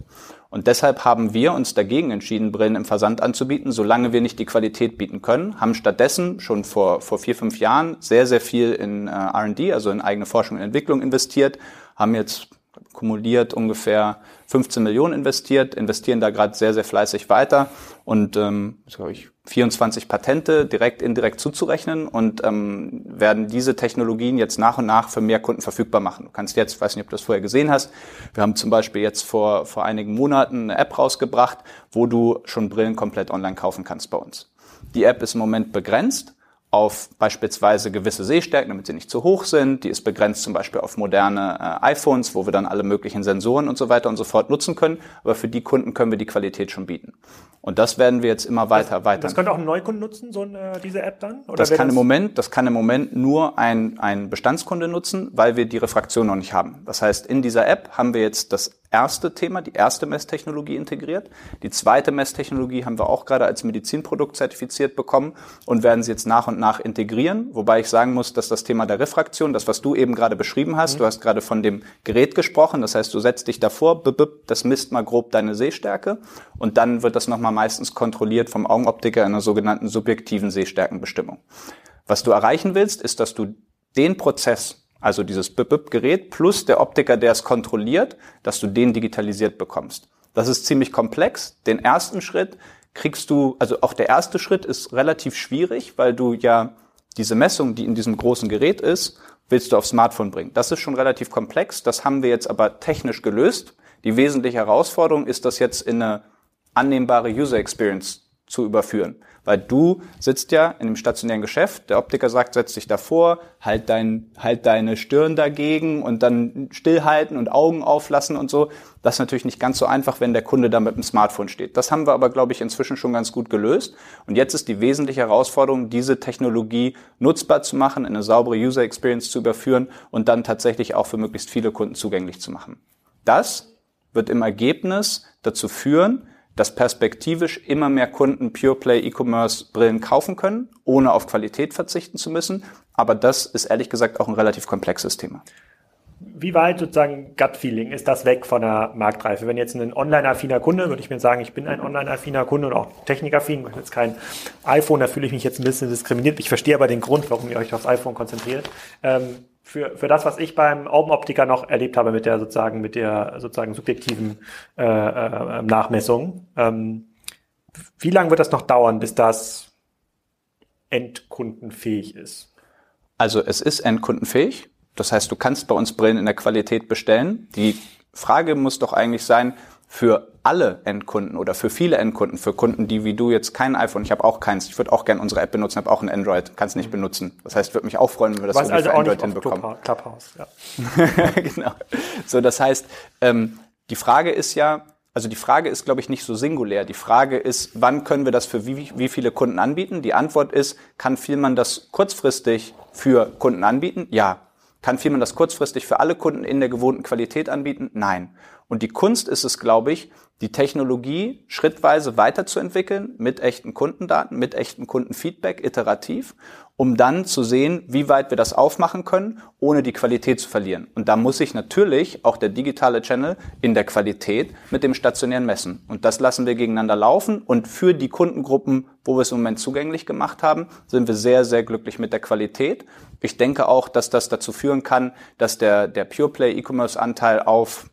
Speaker 2: Und deshalb haben wir uns dagegen entschieden, Brillen im Versand anzubieten, solange wir nicht die Qualität bieten können, haben stattdessen schon vor, vor vier, fünf Jahren sehr, sehr viel in äh, R&D, also in eigene Forschung und Entwicklung investiert, haben jetzt kumuliert ungefähr 15 Millionen investiert, investieren da gerade sehr, sehr fleißig weiter und ähm, glaube ich 24 Patente direkt indirekt zuzurechnen und ähm, werden diese Technologien jetzt nach und nach für mehr Kunden verfügbar machen. Du kannst jetzt, weiß nicht, ob du das vorher gesehen hast, wir haben zum Beispiel jetzt vor, vor einigen Monaten eine App rausgebracht, wo du schon Brillen komplett online kaufen kannst bei uns. Die App ist im Moment begrenzt auf beispielsweise gewisse Sehstärken, damit sie nicht zu hoch sind. Die ist begrenzt zum Beispiel auf moderne äh, iPhones, wo wir dann alle möglichen Sensoren und so weiter und so fort nutzen können. Aber für die Kunden können wir die Qualität schon bieten. Und das werden wir jetzt immer weiter,
Speaker 1: das,
Speaker 2: weiter.
Speaker 1: Das könnte auch ein Neukunden nutzen, so eine, äh, diese App dann?
Speaker 2: Oder das kann das im Moment, das kann im Moment nur ein, ein Bestandskunde nutzen, weil wir die Refraktion noch nicht haben. Das heißt, in dieser App haben wir jetzt das erste Thema, die erste Messtechnologie integriert. Die zweite Messtechnologie haben wir auch gerade als Medizinprodukt zertifiziert bekommen und werden sie jetzt nach und nach integrieren. Wobei ich sagen muss, dass das Thema der Refraktion, das was du eben gerade beschrieben hast, mhm. du hast gerade von dem Gerät gesprochen. Das heißt, du setzt dich davor, das misst mal grob deine Sehstärke und dann wird das nochmal meistens kontrolliert vom Augenoptiker in einer sogenannten subjektiven Sehstärkenbestimmung. Was du erreichen willst, ist, dass du den Prozess also dieses BIP-Gerät plus der Optiker, der es kontrolliert, dass du den digitalisiert bekommst. Das ist ziemlich komplex. Den ersten Schritt kriegst du, also auch der erste Schritt ist relativ schwierig, weil du ja diese Messung, die in diesem großen Gerät ist, willst du aufs Smartphone bringen. Das ist schon relativ komplex. Das haben wir jetzt aber technisch gelöst. Die wesentliche Herausforderung ist, das jetzt in eine annehmbare User Experience zu überführen. Weil du sitzt ja in einem stationären Geschäft, der Optiker sagt, setz dich davor, halt, dein, halt deine Stirn dagegen und dann stillhalten und Augen auflassen und so. Das ist natürlich nicht ganz so einfach, wenn der Kunde da mit dem Smartphone steht. Das haben wir aber, glaube ich, inzwischen schon ganz gut gelöst. Und jetzt ist die wesentliche Herausforderung, diese Technologie nutzbar zu machen, in eine saubere User Experience zu überführen und dann tatsächlich auch für möglichst viele Kunden zugänglich zu machen. Das wird im Ergebnis dazu führen, dass perspektivisch immer mehr Kunden Pure Play E-Commerce Brillen kaufen können, ohne auf Qualität verzichten zu müssen. Aber das ist ehrlich gesagt auch ein relativ komplexes Thema.
Speaker 1: Wie weit sozusagen Gut-Feeling ist das weg von der Marktreife? Wenn jetzt ein online-affiner Kunde, würde ich mir sagen, ich bin ein online-affiner Kunde und auch technikaffin, ich jetzt kein iPhone, da fühle ich mich jetzt ein bisschen diskriminiert. Ich verstehe aber den Grund, warum ihr euch aufs iPhone konzentriert. Ähm, für, für das, was ich beim Augenoptiker noch erlebt habe mit der sozusagen mit der sozusagen subjektiven äh, äh, Nachmessung. Ähm, wie lange wird das noch dauern, bis das endkundenfähig ist?
Speaker 2: Also es ist endkundenfähig. Das heißt, du kannst bei uns Brillen in der Qualität bestellen. Die Frage muss doch eigentlich sein, für alle Endkunden oder für viele Endkunden, für Kunden, die wie du jetzt kein iPhone, ich habe auch keins, ich würde auch gerne unsere App benutzen, habe auch ein Android, kann es nicht mhm. benutzen. Das heißt, würde mich auch freuen, wenn wir das
Speaker 1: Was also für Android hinbekommen. Clubhouse, ja. [laughs]
Speaker 2: genau. So, das heißt, ähm, die Frage ist ja, also die Frage ist, glaube ich, nicht so singulär. Die Frage ist, wann können wir das für wie, wie viele Kunden anbieten? Die Antwort ist, kann Vielmann das kurzfristig für Kunden anbieten? Ja. Kann Firmen das kurzfristig für alle Kunden in der gewohnten Qualität anbieten? Nein. Und die Kunst ist es, glaube ich, die Technologie schrittweise weiterzuentwickeln mit echten Kundendaten, mit echten Kundenfeedback, iterativ, um dann zu sehen, wie weit wir das aufmachen können, ohne die Qualität zu verlieren. Und da muss sich natürlich auch der digitale Channel in der Qualität mit dem stationären messen. Und das lassen wir gegeneinander laufen. Und für die Kundengruppen, wo wir es im Moment zugänglich gemacht haben, sind wir sehr, sehr glücklich mit der Qualität. Ich denke auch, dass das dazu führen kann, dass der, der Pure Play E-Commerce Anteil auf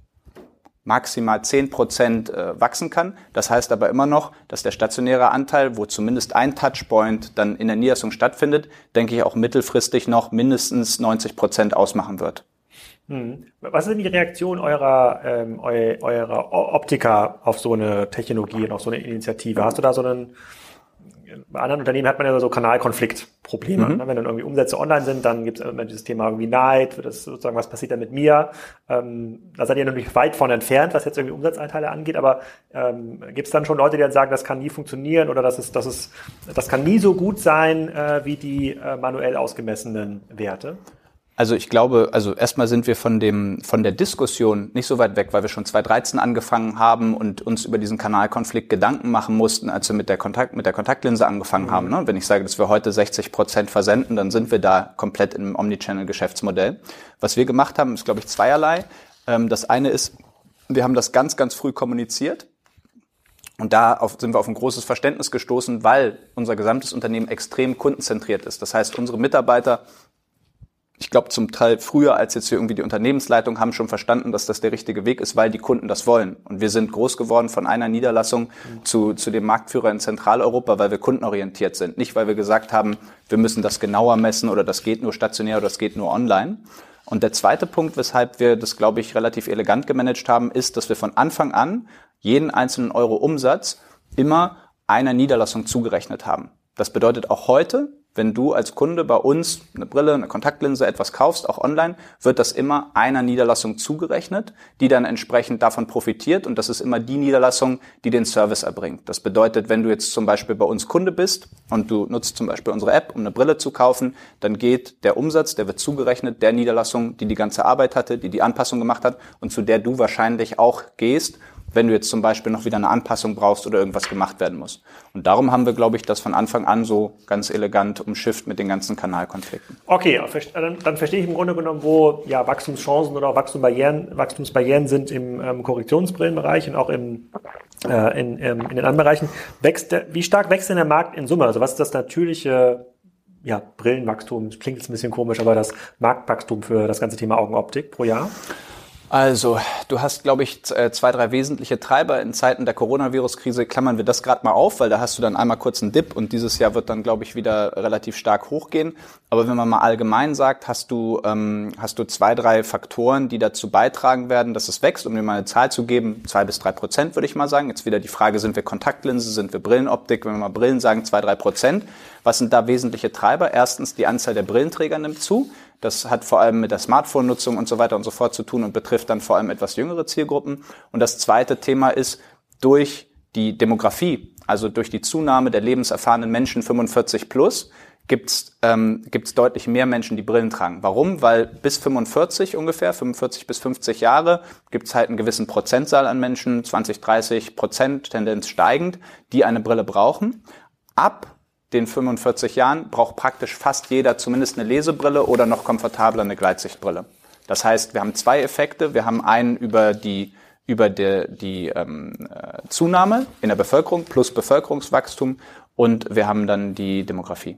Speaker 2: maximal zehn Prozent äh, wachsen kann. Das heißt aber immer noch, dass der stationäre Anteil, wo zumindest ein Touchpoint dann in der Niederlassung stattfindet, denke ich auch mittelfristig noch mindestens 90 Prozent ausmachen wird.
Speaker 1: Hm. Was ist denn die Reaktion eurer, ähm, eu, eurer Optiker auf so eine Technologie und auf so eine Initiative? Hast du da so einen bei anderen Unternehmen hat man ja so Kanalkonfliktprobleme. Mhm. Ne? Wenn dann irgendwie Umsätze online sind, dann gibt es immer dieses Thema irgendwie Neid, das sozusagen, was passiert da mit mir? Ähm, da seid ihr natürlich weit von entfernt, was jetzt irgendwie Umsatzanteile angeht, aber ähm, gibt es dann schon Leute, die dann sagen, das kann nie funktionieren oder das ist, das ist, das kann nie so gut sein äh, wie die äh, manuell ausgemessenen Werte?
Speaker 2: Also ich glaube, also erstmal sind wir von dem von der Diskussion nicht so weit weg, weil wir schon 2013 angefangen haben und uns über diesen Kanalkonflikt Gedanken machen mussten, als wir mit der Kontakt mit der Kontaktlinse angefangen mhm. haben. Ne? Wenn ich sage, dass wir heute 60 Prozent versenden, dann sind wir da komplett im Omnichannel-Geschäftsmodell. Was wir gemacht haben, ist glaube ich zweierlei. Ähm, das eine ist, wir haben das ganz, ganz früh kommuniziert. Und da sind wir auf ein großes Verständnis gestoßen, weil unser gesamtes Unternehmen extrem kundenzentriert ist. Das heißt, unsere Mitarbeiter ich glaube, zum Teil früher als jetzt hier irgendwie die Unternehmensleitung haben schon verstanden, dass das der richtige Weg ist, weil die Kunden das wollen. Und wir sind groß geworden von einer Niederlassung zu, zu dem Marktführer in Zentraleuropa, weil wir kundenorientiert sind. Nicht, weil wir gesagt haben, wir müssen das genauer messen oder das geht nur stationär oder das geht nur online. Und der zweite Punkt, weshalb wir das, glaube ich, relativ elegant gemanagt haben, ist, dass wir von Anfang an jeden einzelnen Euro Umsatz immer einer Niederlassung zugerechnet haben. Das bedeutet auch heute, wenn du als Kunde bei uns eine Brille, eine Kontaktlinse, etwas kaufst, auch online, wird das immer einer Niederlassung zugerechnet, die dann entsprechend davon profitiert und das ist immer die Niederlassung, die den Service erbringt. Das bedeutet, wenn du jetzt zum Beispiel bei uns Kunde bist und du nutzt zum Beispiel unsere App, um eine Brille zu kaufen, dann geht der Umsatz, der wird zugerechnet der Niederlassung, die die ganze Arbeit hatte, die die Anpassung gemacht hat und zu der du wahrscheinlich auch gehst wenn du jetzt zum Beispiel noch wieder eine Anpassung brauchst oder irgendwas gemacht werden muss. Und darum haben wir, glaube ich, das von Anfang an so ganz elegant umschifft mit den ganzen Kanalkonflikten.
Speaker 1: Okay, dann, verstehe ich im Grunde genommen, wo ja Wachstumschancen oder auch Wachstumsbarrieren, Wachstumsbarrieren sind im ähm, Korrektionsbrillenbereich und auch im, äh, in, ähm, in den anderen Bereichen. Wächst der, wie stark wächst denn der Markt in Summe? Also was ist das natürliche ja, Brillenwachstum, klingt jetzt ein bisschen komisch, aber das Marktwachstum für das ganze Thema Augenoptik pro Jahr?
Speaker 2: Also, du hast, glaube ich, äh, zwei, drei wesentliche Treiber. In Zeiten der Coronavirus-Krise klammern wir das gerade mal auf, weil da hast du dann einmal kurz einen Dip und dieses Jahr wird dann, glaube ich, wieder relativ stark hochgehen. Aber wenn man mal allgemein sagt, hast du, ähm, hast du zwei, drei Faktoren, die dazu beitragen werden, dass es wächst. Um dir mal eine Zahl zu geben, zwei bis drei Prozent, würde ich mal sagen. Jetzt wieder die Frage, sind wir Kontaktlinse, sind wir Brillenoptik? Wenn wir mal Brillen sagen, zwei, drei Prozent. Was sind da wesentliche Treiber? Erstens, die Anzahl der Brillenträger nimmt zu. Das hat vor allem mit der Smartphone-Nutzung und so weiter und so fort zu tun und betrifft dann vor allem etwas jüngere Zielgruppen. Und das zweite Thema ist durch die Demografie, also durch die Zunahme der lebenserfahrenen Menschen 45 plus, gibt's ähm, gibt's deutlich mehr Menschen, die Brillen tragen. Warum? Weil bis 45 ungefähr, 45 bis 50 Jahre, gibt's halt einen gewissen Prozentzahl an Menschen, 20, 30 Prozent, Tendenz steigend, die eine Brille brauchen. Ab den 45 Jahren braucht praktisch fast jeder zumindest eine Lesebrille oder noch komfortabler eine Gleitsichtbrille. Das heißt, wir haben zwei Effekte. Wir haben einen über die über die, die ähm, äh, Zunahme in der Bevölkerung plus Bevölkerungswachstum und wir haben dann die Demografie.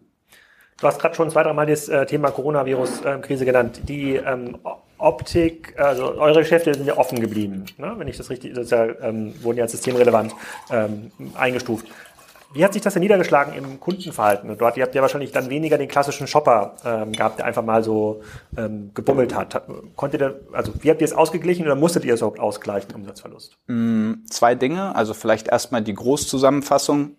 Speaker 1: Du hast gerade schon zwei, dreimal das äh, Thema Coronavirus-Krise genannt. Die ähm, Optik, also eure Geschäfte sind ja offen geblieben, ne? wenn ich das richtig, das ja, ähm, wurden ja als systemrelevant ähm, eingestuft. Wie hat sich das denn niedergeschlagen im Kundenverhalten? Und dort, ihr habt ja wahrscheinlich dann weniger den klassischen Shopper ähm, gehabt, der einfach mal so ähm, gebummelt hat. Konntet ihr, also wie habt ihr es ausgeglichen oder musstet ihr es überhaupt ausgleichen, Umsatzverlust?
Speaker 2: Mm, zwei Dinge. Also vielleicht erstmal die Großzusammenfassung.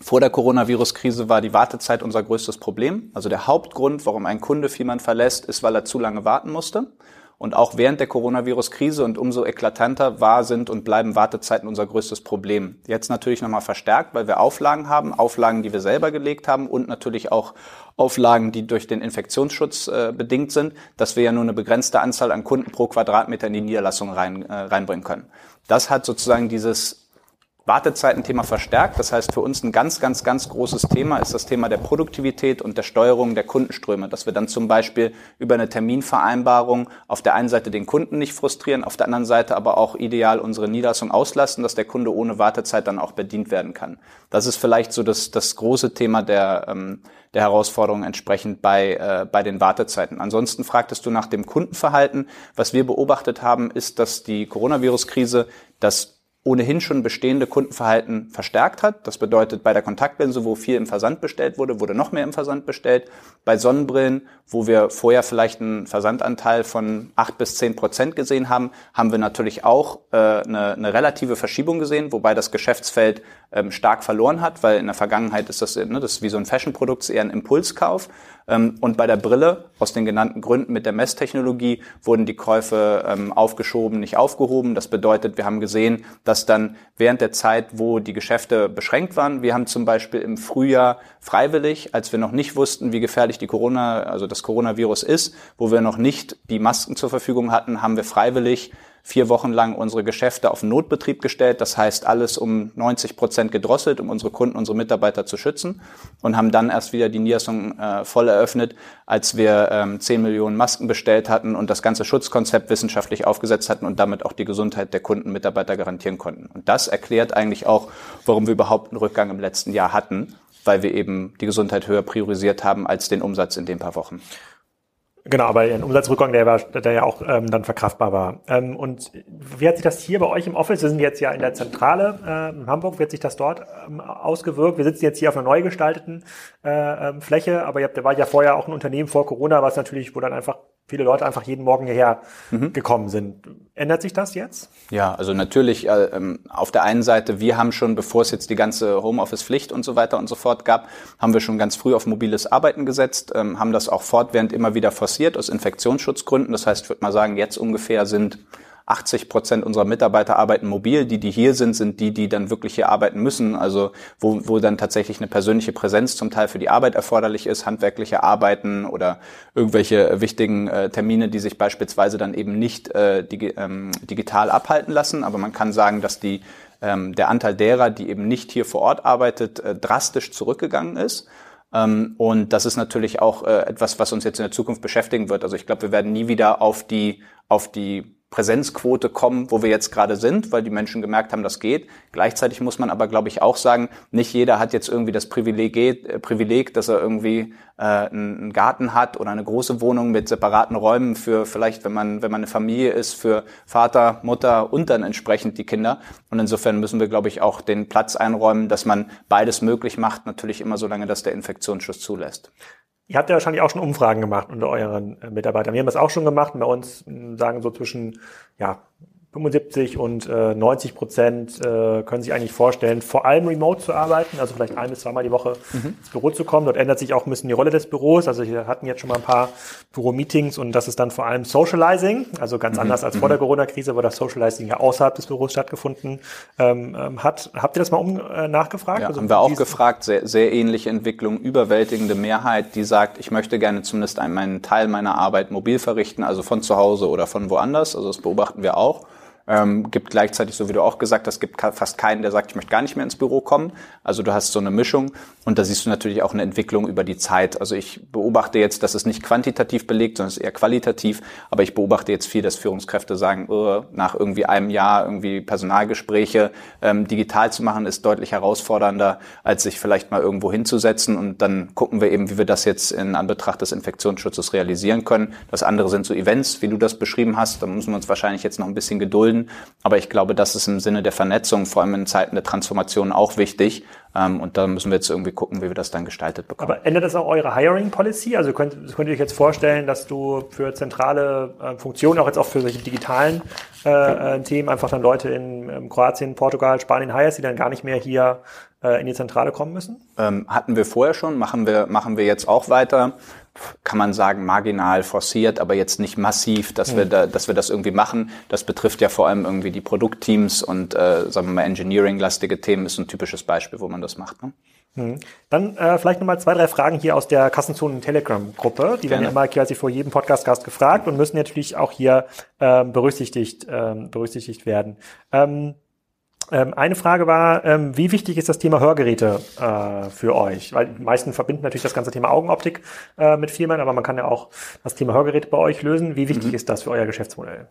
Speaker 2: Vor der Coronavirus-Krise war die Wartezeit unser größtes Problem. Also der Hauptgrund, warum ein Kunde Fiemann verlässt, ist, weil er zu lange warten musste. Und auch während der Coronavirus-Krise und umso eklatanter war, sind und bleiben Wartezeiten unser größtes Problem. Jetzt natürlich nochmal verstärkt, weil wir Auflagen haben, Auflagen, die wir selber gelegt haben und natürlich auch Auflagen, die durch den Infektionsschutz äh, bedingt sind, dass wir ja nur eine begrenzte Anzahl an Kunden pro Quadratmeter in die Niederlassung rein, äh, reinbringen können. Das hat sozusagen dieses Wartezeitenthema verstärkt. Das heißt, für uns ein ganz, ganz, ganz großes Thema ist das Thema der Produktivität und der Steuerung der Kundenströme. Dass wir dann zum Beispiel über eine Terminvereinbarung auf der einen Seite den Kunden nicht frustrieren, auf der anderen Seite aber auch ideal unsere Niederlassung auslasten, dass der Kunde ohne Wartezeit dann auch bedient werden kann. Das ist vielleicht so das, das große Thema der, ähm, der Herausforderung entsprechend bei, äh, bei den Wartezeiten. Ansonsten fragtest du nach dem Kundenverhalten. Was wir beobachtet haben, ist, dass die Coronavirus-Krise das ohnehin schon bestehende Kundenverhalten verstärkt hat. Das bedeutet, bei der Kontaktlinse, wo viel im Versand bestellt wurde, wurde noch mehr im Versand bestellt. Bei Sonnenbrillen, wo wir vorher vielleicht einen Versandanteil von acht bis zehn Prozent gesehen haben, haben wir natürlich auch äh, eine, eine relative Verschiebung gesehen, wobei das Geschäftsfeld ähm, stark verloren hat, weil in der Vergangenheit ist das, ne, das ist wie so ein Fashion-Produkt, eher ein Impulskauf. Ähm, und bei der Brille, aus den genannten Gründen mit der Messtechnologie, wurden die Käufe ähm, aufgeschoben, nicht aufgehoben. Das bedeutet, wir haben gesehen, dass dann während der Zeit, wo die Geschäfte beschränkt waren, wir haben zum Beispiel im Frühjahr freiwillig, als wir noch nicht wussten, wie gefährlich die Corona, also das Coronavirus ist, wo wir noch nicht die Masken zur Verfügung hatten, haben wir freiwillig vier Wochen lang unsere Geschäfte auf Notbetrieb gestellt. Das heißt, alles um 90 Prozent gedrosselt, um unsere Kunden, unsere Mitarbeiter zu schützen und haben dann erst wieder die Niederlassung äh, voll eröffnet, als wir ähm, 10 Millionen Masken bestellt hatten und das ganze Schutzkonzept wissenschaftlich aufgesetzt hatten und damit auch die Gesundheit der Kunden, Mitarbeiter garantieren konnten. Und das erklärt eigentlich auch, warum wir überhaupt einen Rückgang im letzten Jahr hatten, weil wir eben die Gesundheit höher priorisiert haben als den Umsatz in den paar Wochen.
Speaker 1: Genau, aber ein Umsatzrückgang, der, war, der ja auch ähm, dann verkraftbar war. Ähm, und wie hat sich das hier bei euch im Office, wir sind jetzt ja in der Zentrale äh, in Hamburg, wie hat sich das dort ähm, ausgewirkt? Wir sitzen jetzt hier auf einer neu gestalteten äh, ähm, Fläche, aber ihr habt, da war ja vorher auch ein Unternehmen vor Corona, was natürlich, wo dann einfach viele Leute einfach jeden Morgen hierher mhm. gekommen sind. Ändert sich das jetzt?
Speaker 2: Ja, also natürlich äh, ähm, auf der einen Seite, wir haben schon, bevor es jetzt die ganze Homeoffice-Pflicht und so weiter und so fort gab, haben wir schon ganz früh auf mobiles Arbeiten gesetzt, ähm, haben das auch fortwährend immer wieder forciert aus Infektionsschutzgründen. Das heißt, ich würde mal sagen, jetzt ungefähr sind 80 Prozent unserer Mitarbeiter arbeiten mobil. Die, die hier sind, sind die, die dann wirklich hier arbeiten müssen. Also wo, wo dann tatsächlich eine persönliche Präsenz zum Teil für die Arbeit erforderlich ist, handwerkliche Arbeiten oder irgendwelche wichtigen äh, Termine, die sich beispielsweise dann eben nicht äh, digi ähm, digital abhalten lassen. Aber man kann sagen, dass die ähm, der Anteil derer, die eben nicht hier vor Ort arbeitet, äh, drastisch zurückgegangen ist. Ähm, und das ist natürlich auch äh, etwas, was uns jetzt in der Zukunft beschäftigen wird. Also ich glaube, wir werden nie wieder auf die, auf die Präsenzquote kommen, wo wir jetzt gerade sind, weil die Menschen gemerkt haben, das geht. Gleichzeitig muss man aber, glaube ich, auch sagen, nicht jeder hat jetzt irgendwie das Privileg, äh, Privileg dass er irgendwie äh, einen Garten hat oder eine große Wohnung mit separaten Räumen für vielleicht, wenn man, wenn man eine Familie ist, für Vater, Mutter und dann entsprechend die Kinder. Und insofern müssen wir, glaube ich, auch den Platz einräumen, dass man beides möglich macht, natürlich immer so lange, dass der Infektionsschutz zulässt.
Speaker 1: Ihr habt ja wahrscheinlich auch schon Umfragen gemacht unter euren äh, Mitarbeitern. Wir haben das auch schon gemacht. Bei uns sagen so zwischen ja, 75 und äh, 90 Prozent äh, können sich eigentlich vorstellen, vor allem remote zu arbeiten, also vielleicht ein bis zweimal die Woche mhm. ins Büro zu kommen. Dort ändert sich auch ein bisschen die Rolle des Büros. Also wir hatten jetzt schon mal ein paar Büro-Meetings und das ist dann vor allem Socializing, also ganz mhm. anders als vor der mhm. Corona-Krise, wo das Socializing ja außerhalb des Büros stattgefunden ähm, ähm, hat. Habt ihr das mal um, äh, nachgefragt?
Speaker 2: Ja,
Speaker 1: also,
Speaker 2: haben wir auch gefragt, sehr, sehr ähnliche Entwicklung, überwältigende Mehrheit, die sagt, ich möchte gerne zumindest einen Teil meiner Arbeit mobil verrichten, also von zu Hause oder von woanders. Also das beobachten wir auch. Ähm, gibt gleichzeitig, so wie du auch gesagt hast, gibt fast keinen, der sagt, ich möchte gar nicht mehr ins Büro kommen. Also du hast so eine Mischung und da siehst du natürlich auch eine Entwicklung über die Zeit. Also ich beobachte jetzt, dass es nicht quantitativ belegt, sondern es ist eher qualitativ. Aber ich beobachte jetzt viel, dass Führungskräfte sagen, oh, nach irgendwie einem Jahr irgendwie Personalgespräche ähm, digital zu machen, ist deutlich herausfordernder, als sich vielleicht mal irgendwo hinzusetzen. Und dann gucken wir eben, wie wir das jetzt in Anbetracht des Infektionsschutzes realisieren können. Das andere sind so Events, wie du das beschrieben hast. Da müssen wir uns wahrscheinlich jetzt noch ein bisschen gedulden bilden. Aber ich glaube, das ist im Sinne der Vernetzung, vor allem in Zeiten der Transformation auch wichtig. Ähm, und da müssen wir jetzt irgendwie gucken, wie wir das dann gestaltet bekommen.
Speaker 1: Aber ändert das auch eure Hiring Policy? Also könnt, könnt ihr euch jetzt vorstellen, dass du für zentrale äh, Funktionen, auch jetzt auch für solche digitalen äh, äh Themen, einfach dann Leute in ähm, Kroatien, Portugal, Spanien hirest, die dann gar nicht mehr hier äh, in die Zentrale kommen müssen?
Speaker 2: Ähm, hatten wir vorher schon, machen wir, machen wir jetzt auch weiter kann man sagen, marginal forciert, aber jetzt nicht massiv, dass, mhm. wir, da, dass wir das irgendwie machen. Das betrifft ja vor allem irgendwie die Produktteams und, äh, sagen wir mal, Engineering-lastige Themen ist ein typisches Beispiel, wo man das macht. Ne?
Speaker 1: Mhm. Dann äh, vielleicht nochmal zwei, drei Fragen hier aus der Kassenzonen Telegram-Gruppe. Die Gerne. werden immer quasi vor jedem Podcast-Gast gefragt und müssen natürlich auch hier äh, berücksichtigt, äh, berücksichtigt werden. Ähm, ähm, eine Frage war, ähm, wie wichtig ist das Thema Hörgeräte äh, für euch? Weil die meisten verbinden natürlich das ganze Thema Augenoptik äh, mit Firmen, aber man kann ja auch das Thema Hörgeräte bei euch lösen. Wie wichtig mhm. ist das für euer Geschäftsmodell?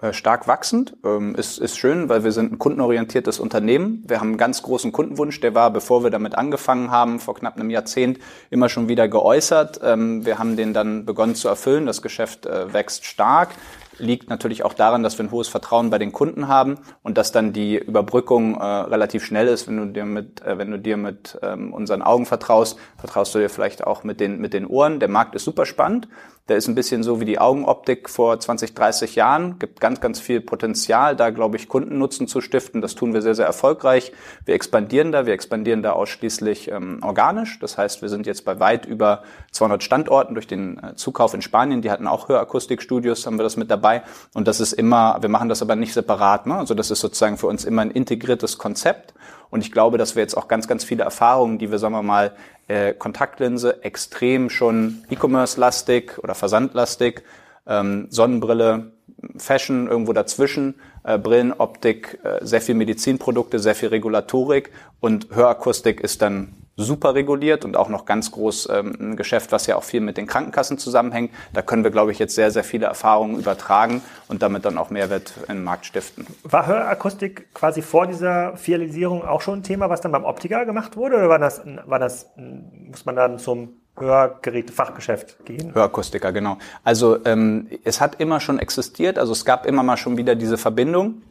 Speaker 2: Äh, stark wachsend, ähm, ist, ist schön, weil wir sind ein kundenorientiertes Unternehmen. Wir haben einen ganz großen Kundenwunsch, der war, bevor wir damit angefangen haben, vor knapp einem Jahrzehnt, immer schon wieder geäußert. Ähm, wir haben den dann begonnen zu erfüllen. Das Geschäft wächst stark liegt natürlich auch daran, dass wir ein hohes Vertrauen bei den Kunden haben und dass dann die Überbrückung äh, relativ schnell ist, wenn du dir mit, äh, wenn du dir mit ähm, unseren Augen vertraust, vertraust du dir vielleicht auch mit den, mit den Ohren. Der Markt ist super spannend. Der ist ein bisschen so wie die Augenoptik vor 20, 30 Jahren. Gibt ganz, ganz viel Potenzial, da glaube ich Kundennutzen zu stiften. Das tun wir sehr, sehr erfolgreich. Wir expandieren da. Wir expandieren da ausschließlich ähm, organisch. Das heißt, wir sind jetzt bei weit über 200 Standorten durch den äh, Zukauf in Spanien. Die hatten auch Hörakustikstudios, haben wir das mit dabei. Und das ist immer, wir machen das aber nicht separat. Ne? Also das ist sozusagen für uns immer ein integriertes Konzept. Und ich glaube, dass wir jetzt auch ganz, ganz viele Erfahrungen, die wir, sagen wir mal, äh, Kontaktlinse extrem schon E-Commerce-lastig oder Versandlastig, ähm, Sonnenbrille Fashion irgendwo dazwischen, äh, Brillen, Optik, äh, sehr viel Medizinprodukte, sehr viel Regulatorik und Hörakustik ist dann super reguliert und auch noch ganz groß ähm, ein Geschäft, was ja auch viel mit den Krankenkassen zusammenhängt. Da können wir, glaube ich, jetzt sehr, sehr viele Erfahrungen übertragen und damit dann auch Mehrwert in den Markt stiften.
Speaker 1: War Hörakustik quasi vor dieser Filialisierung auch schon ein Thema, was dann beim Optiker gemacht wurde? Oder war das, war das muss man dann zum Hörgeräte-Fachgeschäft gehen?
Speaker 2: Hörakustiker, genau. Also ähm, es hat immer schon existiert, also es gab immer mal schon wieder diese Verbindung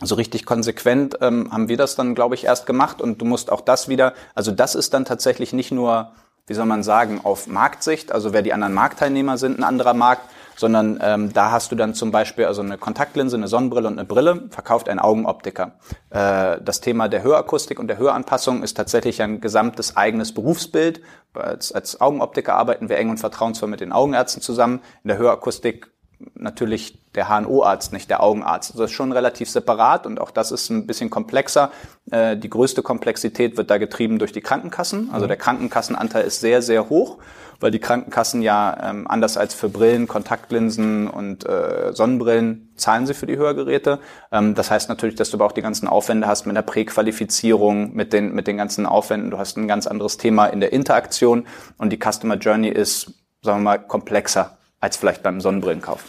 Speaker 2: so richtig konsequent ähm, haben wir das dann, glaube ich, erst gemacht. Und du musst auch das wieder, also das ist dann tatsächlich nicht nur, wie soll man sagen, auf Marktsicht, also wer die anderen Marktteilnehmer sind, ein anderer Markt, sondern ähm, da hast du dann zum Beispiel also eine Kontaktlinse, eine Sonnenbrille und eine Brille, verkauft ein Augenoptiker. Äh, das Thema der Hörakustik und der Höranpassung ist tatsächlich ein gesamtes eigenes Berufsbild. Als, als Augenoptiker arbeiten wir eng und vertrauensvoll mit den Augenärzten zusammen. In der Hörakustik natürlich der HNO-Arzt, nicht der Augenarzt. Also das ist schon relativ separat und auch das ist ein bisschen komplexer. Äh, die größte Komplexität wird da getrieben durch die Krankenkassen. Also mhm. der Krankenkassenanteil ist sehr, sehr hoch, weil die Krankenkassen ja ähm, anders als für Brillen, Kontaktlinsen und äh, Sonnenbrillen zahlen sie für die Hörgeräte. Ähm, das heißt natürlich, dass du aber auch die ganzen Aufwände hast mit der Präqualifizierung, mit den, mit den ganzen Aufwänden. Du hast ein ganz anderes Thema in der Interaktion und die Customer Journey ist, sagen wir mal, komplexer als vielleicht beim Sonnenbrillenkauf.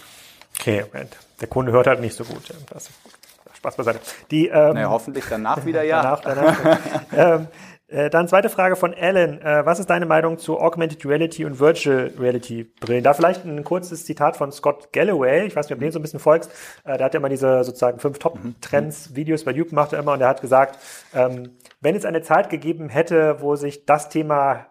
Speaker 1: Okay, der Kunde hört halt nicht so gut. Das Spaß beiseite.
Speaker 2: Die, ähm, naja, hoffentlich danach wieder ja. [laughs] danach, danach.
Speaker 1: ähm, äh, dann zweite Frage von Alan. Äh, was ist deine Meinung zu Augmented Reality und Virtual Reality Brillen? Da vielleicht ein kurzes Zitat von Scott Galloway. Ich weiß nicht, ob du den so ein bisschen folgst. Äh, der hat ja immer diese sozusagen fünf Top-Trends, mhm. Bei YouTube macht er immer und er hat gesagt, ähm, wenn es eine Zeit gegeben hätte, wo sich das Thema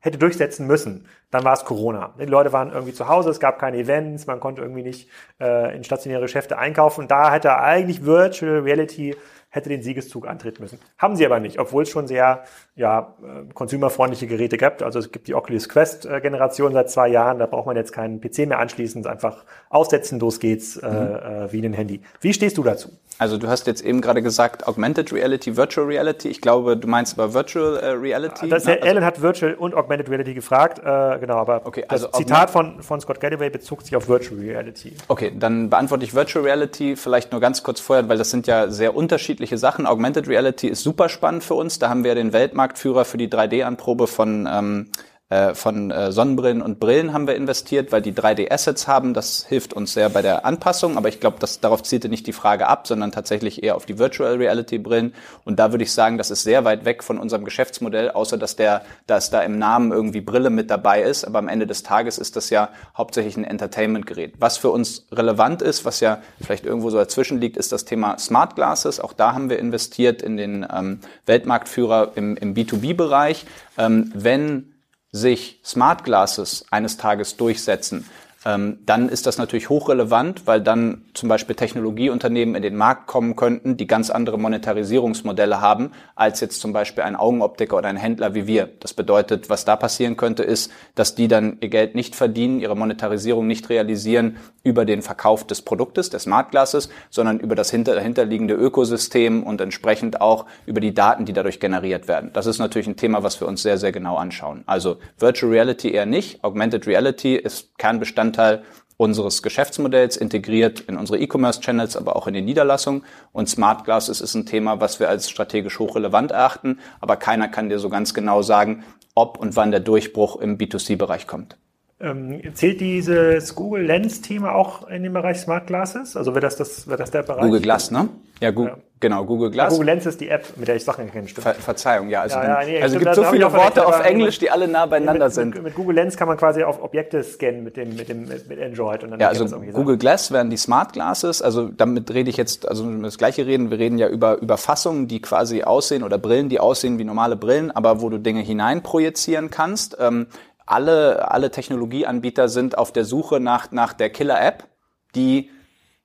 Speaker 1: hätte durchsetzen müssen, dann war es Corona. Die Leute waren irgendwie zu Hause, es gab keine Events, man konnte irgendwie nicht äh, in stationäre Geschäfte einkaufen. Da hätte eigentlich Virtual Reality hätte den Siegeszug antreten müssen. Haben sie aber nicht, obwohl es schon sehr ja, äh, consumerfreundliche Geräte gibt. Also es gibt die Oculus Quest äh, Generation seit zwei Jahren, da braucht man jetzt keinen PC mehr anschließen, einfach aufsetzen, los geht's, äh, mhm. äh, wie ein Handy. Wie stehst du dazu?
Speaker 2: Also du hast jetzt eben gerade gesagt Augmented Reality, Virtual Reality. Ich glaube, du meinst aber Virtual äh, Reality.
Speaker 1: Das, ne? Alan hat Virtual und Augmented Reality gefragt, äh, genau, aber okay, also das Zitat von, von Scott Galloway bezog sich auf Virtual Reality.
Speaker 2: Okay, dann beantworte ich Virtual Reality vielleicht nur ganz kurz vorher, weil das sind ja sehr unterschiedliche Sachen. Augmented Reality ist super spannend für uns. Da haben wir den Weltmarktführer für die 3D-Anprobe von ähm, äh, von äh, Sonnenbrillen und Brillen haben wir investiert, weil die 3D-Assets haben. Das hilft uns sehr bei der Anpassung. Aber ich glaube, darauf zielte nicht die Frage ab, sondern tatsächlich eher auf die Virtual Reality Brillen. Und da würde ich sagen, das ist sehr weit weg von unserem Geschäftsmodell, außer dass der, dass da im Namen irgendwie Brille mit dabei ist. Aber am Ende des Tages ist das ja hauptsächlich ein Entertainment-Gerät. Was für uns relevant ist, was ja vielleicht irgendwo so dazwischen liegt, ist das Thema Smart Glasses. Auch da haben wir investiert in den ähm, Weltmarktführer im, im B2B-Bereich. Ähm, wenn sich Smart Glasses eines Tages durchsetzen, ähm, dann ist das natürlich hochrelevant, weil dann zum Beispiel Technologieunternehmen in den Markt kommen könnten, die ganz andere Monetarisierungsmodelle haben, als jetzt zum Beispiel ein Augenoptiker oder ein Händler wie wir. Das bedeutet, was da passieren könnte, ist, dass die dann ihr Geld nicht verdienen, ihre Monetarisierung nicht realisieren über den Verkauf des Produktes, des Smart Glasses, sondern über das dahinterliegende Ökosystem und entsprechend auch über die Daten, die dadurch generiert werden. Das ist natürlich ein Thema, was wir uns sehr, sehr genau anschauen. Also Virtual Reality eher nicht. Augmented Reality ist Kernbestandteil Bestandteil unseres Geschäftsmodells, integriert in unsere E-Commerce-Channels, aber auch in den Niederlassungen. Und Smart Glasses ist ein Thema, was wir als strategisch hochrelevant erachten, aber keiner kann dir so ganz genau sagen, ob und wann der Durchbruch im B2C-Bereich kommt.
Speaker 1: Ähm, zählt dieses Google Lens-Thema auch in den Bereich Smart Glasses? Also wird das, das, wird das der Bereich?
Speaker 2: Google Glass, ne? Ja, Google, ja. genau, Google Glass. Ja,
Speaker 1: Google Lens ist die App, mit der ich Sachen erkenne,
Speaker 2: stimmt. Ver Verzeihung, ja. Also, ja, nee, also es gibt so viele Worte auf Englisch, die alle nah beieinander
Speaker 1: mit,
Speaker 2: sind.
Speaker 1: Mit, mit, Google Lens kann man quasi auf Objekte scannen mit dem, mit dem, mit Android.
Speaker 2: Und dann ja, also Google sein. Glass wären die Smart Glasses. Also damit rede ich jetzt, also das gleiche reden, wir reden ja über, über Fassungen, die quasi aussehen oder Brillen, die aussehen wie normale Brillen, aber wo du Dinge hineinprojizieren kannst. Ähm, alle, alle Technologieanbieter sind auf der Suche nach, nach der Killer-App, die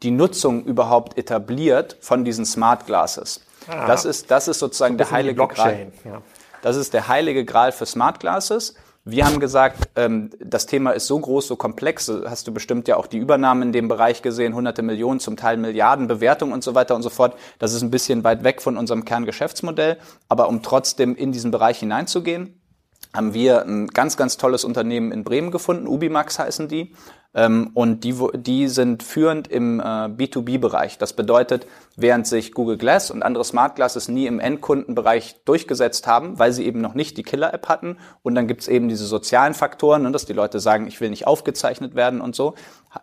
Speaker 2: die Nutzung überhaupt etabliert von diesen Smart Glasses. Ah, das ist, das ist sozusagen der heilige Gral. Ja. Das ist der heilige Gral für Smart Glasses. Wir haben gesagt, ähm, das Thema ist so groß, so komplex. Hast du bestimmt ja auch die Übernahmen in dem Bereich gesehen, hunderte Millionen, zum Teil Milliarden Bewertungen und so weiter und so fort. Das ist ein bisschen weit weg von unserem Kerngeschäftsmodell. Aber um trotzdem in diesen Bereich hineinzugehen, haben wir ein ganz, ganz tolles Unternehmen in Bremen gefunden. Ubimax heißen die. Ähm, und die, die sind führend im äh, B2B-Bereich. Das bedeutet, während sich Google Glass und andere Smart Glasses nie im Endkundenbereich durchgesetzt haben, weil sie eben noch nicht die Killer-App hatten. Und dann gibt's eben diese sozialen Faktoren, ne, dass die Leute sagen, ich will nicht aufgezeichnet werden und so,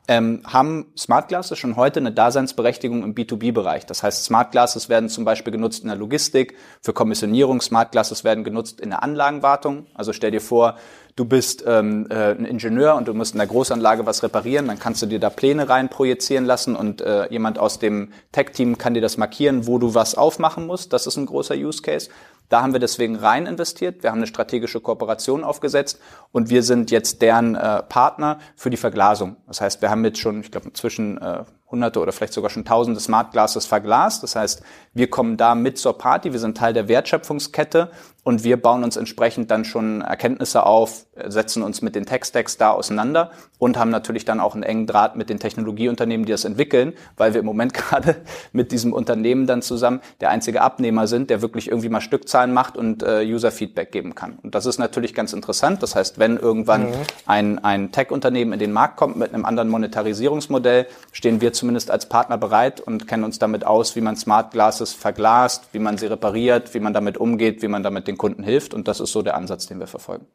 Speaker 2: ähm, haben Smart Glasses schon heute eine Daseinsberechtigung im B2B-Bereich. Das heißt, Smart Glasses werden zum Beispiel genutzt in der Logistik, für Kommissionierung, Smart Glasses werden genutzt in der Anlagenwartung. Also stell dir vor, du bist ähm, äh, ein Ingenieur und du musst in der Großanlage was reparieren, dann kannst du dir da Pläne rein projizieren lassen und äh, jemand aus dem Tech-Team kann dir das markieren, wo du was aufmachen musst. Das ist ein großer Use Case. Da haben wir deswegen rein investiert. Wir haben eine strategische Kooperation aufgesetzt und wir sind jetzt deren äh, Partner für die Verglasung. Das heißt, wir haben jetzt schon, ich glaube, inzwischen äh, hunderte oder vielleicht sogar schon tausende Smart Glasses verglast. Das heißt, wir kommen da mit zur Party, wir sind Teil der Wertschöpfungskette und wir bauen uns entsprechend dann schon Erkenntnisse auf, setzen uns mit den Tech-Stacks da auseinander und haben natürlich dann auch einen engen Draht mit den Technologieunternehmen, die das entwickeln, weil wir im Moment [laughs] gerade mit diesem Unternehmen dann zusammen der einzige Abnehmer sind, der wirklich irgendwie mal Stückzahlen macht und äh, User-Feedback geben kann. Und das ist natürlich ganz interessant. Das heißt, wenn irgendwann mhm. ein, ein Tech-Unternehmen in den Markt kommt mit einem anderen Monetarisierungsmodell, stehen wir zumindest als Partner bereit und kennen uns damit aus, wie man Smart Glasses verglast, wie man sie repariert, wie man damit umgeht, wie man damit den Kunden hilft. Und das ist so der Ansatz, den wir verfolgen.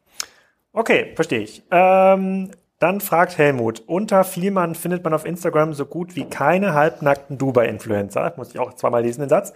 Speaker 1: Okay, verstehe ich. Ähm, dann fragt Helmut, unter Vielmann findet man auf Instagram so gut wie keine halbnackten Dubai-Influencer. Muss ich auch zweimal lesen, den Satz.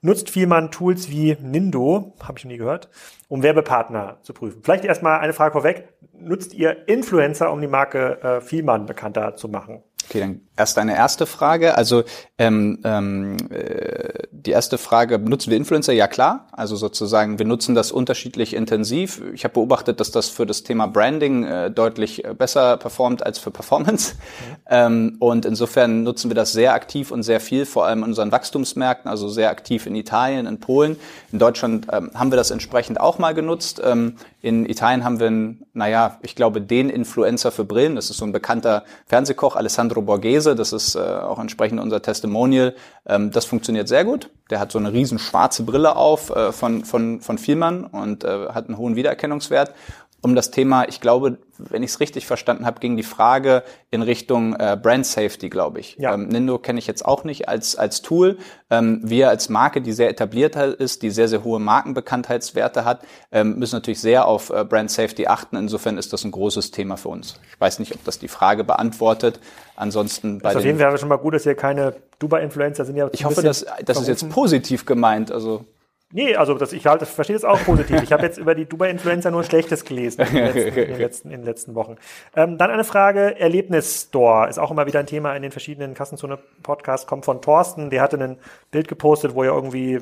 Speaker 1: Nutzt Vielmann Tools wie Nindo, habe ich noch nie gehört, um Werbepartner zu prüfen. Vielleicht erstmal eine Frage vorweg. Nutzt ihr Influencer, um die Marke äh, Vielmann bekannter zu machen?
Speaker 2: Okay, dann erst eine erste Frage. Also ähm, ähm, äh, die erste Frage, benutzen wir Influencer? Ja klar. Also sozusagen, wir nutzen das unterschiedlich intensiv. Ich habe beobachtet, dass das für das Thema Branding äh, deutlich äh, besser performt als für Performance. Mhm. Ähm, und insofern nutzen wir das sehr aktiv und sehr viel, vor allem in unseren Wachstumsmärkten, also sehr aktiv in Italien, in Polen. In Deutschland ähm, haben wir das entsprechend auch mal genutzt. Ähm, in Italien haben wir, einen, naja, ich glaube, den Influencer für Brillen. Das ist so ein bekannter Fernsehkoch, Alessandro Borghese, das ist äh, auch entsprechend unser Testimonial. Ähm, das funktioniert sehr gut. Der hat so eine riesen schwarze Brille auf äh, von, von, von Vielmann und äh, hat einen hohen Wiedererkennungswert um das Thema, ich glaube, wenn ich es richtig verstanden habe, ging die Frage in Richtung äh, Brand Safety, glaube ich. Ja. Ähm, Nindo kenne ich jetzt auch nicht als, als Tool. Ähm, wir als Marke, die sehr etabliert ist, die sehr, sehr hohe Markenbekanntheitswerte hat, ähm, müssen natürlich sehr auf äh, Brand Safety achten. Insofern ist das ein großes Thema für uns. Ich weiß nicht, ob das die Frage beantwortet. Ansonsten
Speaker 1: bei das auf jeden Fall schon mal gut, dass hier keine Dubai-Influencer sind. Ja
Speaker 2: ich hoffe, dass das ist jetzt positiv gemeint. Also
Speaker 1: Nee, also das, ich halt, verstehe das auch positiv. Ich habe jetzt über die Dubai-Influencer nur Schlechtes gelesen in den letzten, in den letzten, in den letzten Wochen. Ähm, dann eine Frage, Erlebnisstore ist auch immer wieder ein Thema in den verschiedenen Kassenzone-Podcasts, kommt von Thorsten, der hatte ein Bild gepostet, wo ihr irgendwie,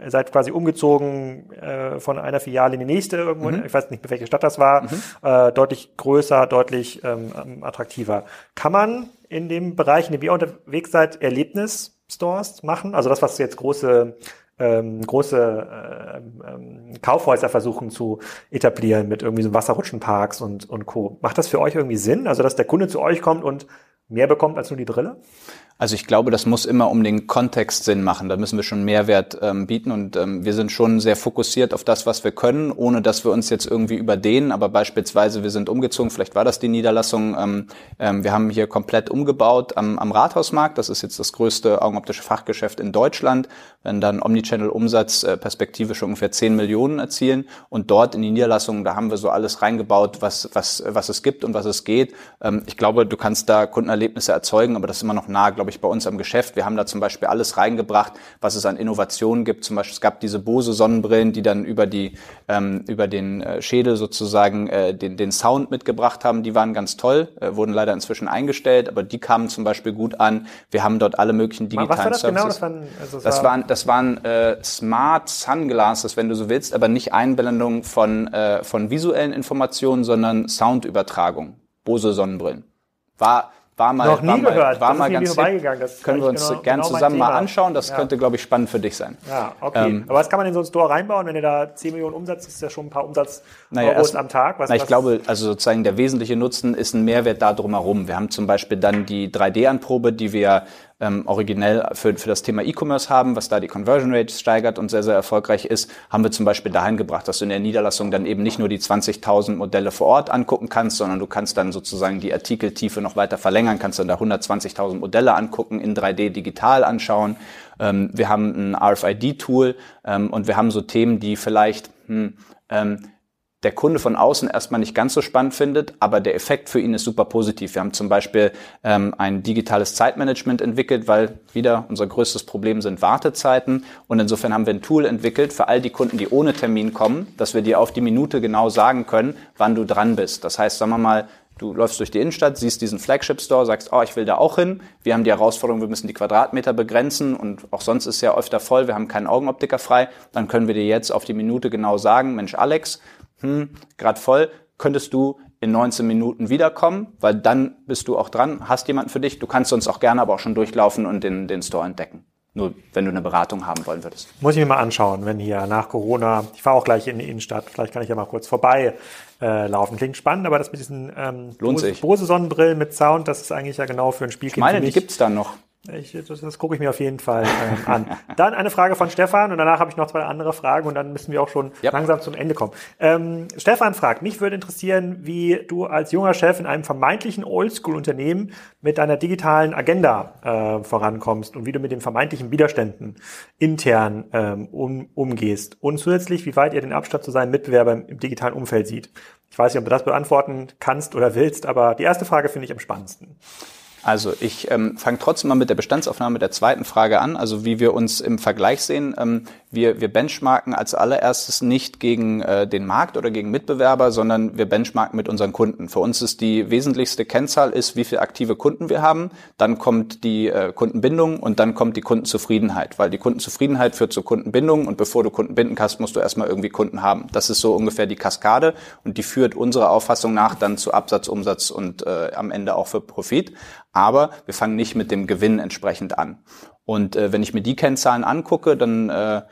Speaker 1: ihr seid quasi umgezogen äh, von einer Filiale in die nächste irgendwo, mhm. ich weiß nicht, welche Stadt das war, mhm. äh, deutlich größer, deutlich ähm, attraktiver. Kann man in dem Bereich, in dem ihr unterwegs seid, Erlebnisstores machen? Also das, was jetzt große ähm, große äh, ähm, Kaufhäuser versuchen zu etablieren mit irgendwie so Wasserrutschenparks und, und Co. Macht das für euch irgendwie Sinn? Also, dass der Kunde zu euch kommt und mehr bekommt als nur die Brille?
Speaker 2: Also ich glaube, das muss immer um den Kontext Sinn machen. Da müssen wir schon Mehrwert ähm, bieten und ähm, wir sind schon sehr fokussiert auf das, was wir können, ohne dass wir uns jetzt irgendwie überdehnen. Aber beispielsweise, wir sind umgezogen, vielleicht war das die Niederlassung. Ähm, ähm, wir haben hier komplett umgebaut am, am Rathausmarkt. Das ist jetzt das größte augenoptische Fachgeschäft in Deutschland. Wenn dann Omnichannel-Umsatz äh, perspektivisch ungefähr 10 Millionen erzielen. Und dort in die Niederlassung, da haben wir so alles reingebaut, was, was, was es gibt und was es geht. Ähm, ich glaube, du kannst da Kundenerlebnisse erzeugen, aber das ist immer noch nah, glaube glaube ich, bei uns am Geschäft. Wir haben da zum Beispiel alles reingebracht, was es an Innovationen gibt. Zum Beispiel, es gab diese Bose Sonnenbrillen, die dann über die, ähm, über den äh, Schädel sozusagen äh, den, den Sound mitgebracht haben. Die waren ganz toll, äh, wurden leider inzwischen eingestellt, aber die kamen zum Beispiel gut an. Wir haben dort alle möglichen digitalen was war das Services. Genau? Das waren, also das, das waren, das waren äh, Smart Sunglasses, wenn du so willst, aber nicht Einblendung von, äh, von visuellen Informationen, sondern Soundübertragung. Bose Sonnenbrillen. War war mal,
Speaker 1: Noch nie
Speaker 2: war
Speaker 1: gehört.
Speaker 2: Mal, war mal ganz vorbeigegangen. Das können wir uns genau, gern genau zusammen mal anschauen. Das ja. könnte, glaube ich, spannend für dich sein.
Speaker 1: Ja, okay. Ähm, Aber was kann man in so ein Store reinbauen, wenn ihr da 10 Millionen Umsatz, ist ja schon ein paar Umsatz naja, erst, am Tag.
Speaker 2: Was, na, ich was? glaube, also sozusagen der wesentliche Nutzen ist ein Mehrwert da drumherum. Wir haben zum Beispiel dann die 3D-Anprobe, die wir ähm, originell für, für das Thema E-Commerce haben, was da die Conversion Rate steigert und sehr, sehr erfolgreich ist, haben wir zum Beispiel dahin gebracht, dass du in der Niederlassung dann eben nicht nur die 20.000 Modelle vor Ort angucken kannst, sondern du kannst dann sozusagen die Artikeltiefe noch weiter verlängern, kannst dann da 120.000 Modelle angucken, in 3D digital anschauen. Ähm, wir haben ein RFID-Tool ähm, und wir haben so Themen, die vielleicht hm, ähm, der Kunde von außen erstmal nicht ganz so spannend findet, aber der Effekt für ihn ist super positiv. Wir haben zum Beispiel ähm, ein digitales Zeitmanagement entwickelt, weil wieder unser größtes Problem sind Wartezeiten. Und insofern haben wir ein Tool entwickelt für all die Kunden, die ohne Termin kommen, dass wir dir auf die Minute genau sagen können, wann du dran bist. Das heißt, sagen wir mal, Du läufst durch die Innenstadt, siehst diesen Flagship Store, sagst, oh, ich will da auch hin. Wir haben die Herausforderung, wir müssen die Quadratmeter begrenzen und auch sonst ist ja öfter voll, wir haben keinen Augenoptiker frei. Dann können wir dir jetzt auf die Minute genau sagen, Mensch, Alex, hm, gerade voll, könntest du in 19 Minuten wiederkommen, weil dann bist du auch dran, hast jemanden für dich. Du kannst uns auch gerne aber auch schon durchlaufen und den, den Store entdecken. Nur wenn du eine Beratung haben wollen würdest.
Speaker 1: Muss ich mir mal anschauen, wenn hier nach Corona, ich fahre auch gleich in die Innenstadt, vielleicht kann ich ja mal kurz vorbei äh, laufen. Klingt spannend, aber das mit diesen ähm,
Speaker 2: sich.
Speaker 1: Bose Sonnenbrillen mit Sound, das ist eigentlich ja genau für ein Spiel.
Speaker 2: Ich meine, die gibt's dann noch.
Speaker 1: Ich, das, das gucke ich mir auf jeden Fall ähm, an. [laughs] Dann eine Frage von Stefan und danach habe ich noch zwei andere Fragen und dann müssen wir auch schon yep. langsam zum Ende kommen. Ähm, Stefan fragt, mich würde interessieren, wie du als junger Chef in einem vermeintlichen Oldschool-Unternehmen mit deiner digitalen Agenda äh, vorankommst und wie du mit den vermeintlichen Widerständen intern ähm, um, umgehst. Und zusätzlich, wie weit ihr den Abstand zu seinen Mitbewerbern im digitalen Umfeld sieht. Ich weiß nicht, ob du das beantworten kannst oder willst, aber die erste Frage finde ich am spannendsten.
Speaker 2: Also ich ähm, fange trotzdem mal mit der Bestandsaufnahme der zweiten Frage an, also wie wir uns im Vergleich sehen. Ähm, wir, wir benchmarken als allererstes nicht gegen äh, den Markt oder gegen Mitbewerber, sondern wir benchmarken mit unseren Kunden. Für uns ist die wesentlichste Kennzahl ist, wie viele aktive Kunden wir haben. Dann kommt die äh, Kundenbindung und dann kommt die Kundenzufriedenheit, weil die Kundenzufriedenheit führt zur Kundenbindung und bevor du Kunden binden kannst, musst du erstmal irgendwie Kunden haben. Das ist so ungefähr die Kaskade und die führt unserer Auffassung nach dann zu Absatz, Umsatz und äh, am Ende auch für Profit. Aber wir fangen nicht mit dem Gewinn entsprechend an. Und äh, wenn ich mir die Kennzahlen angucke, dann äh,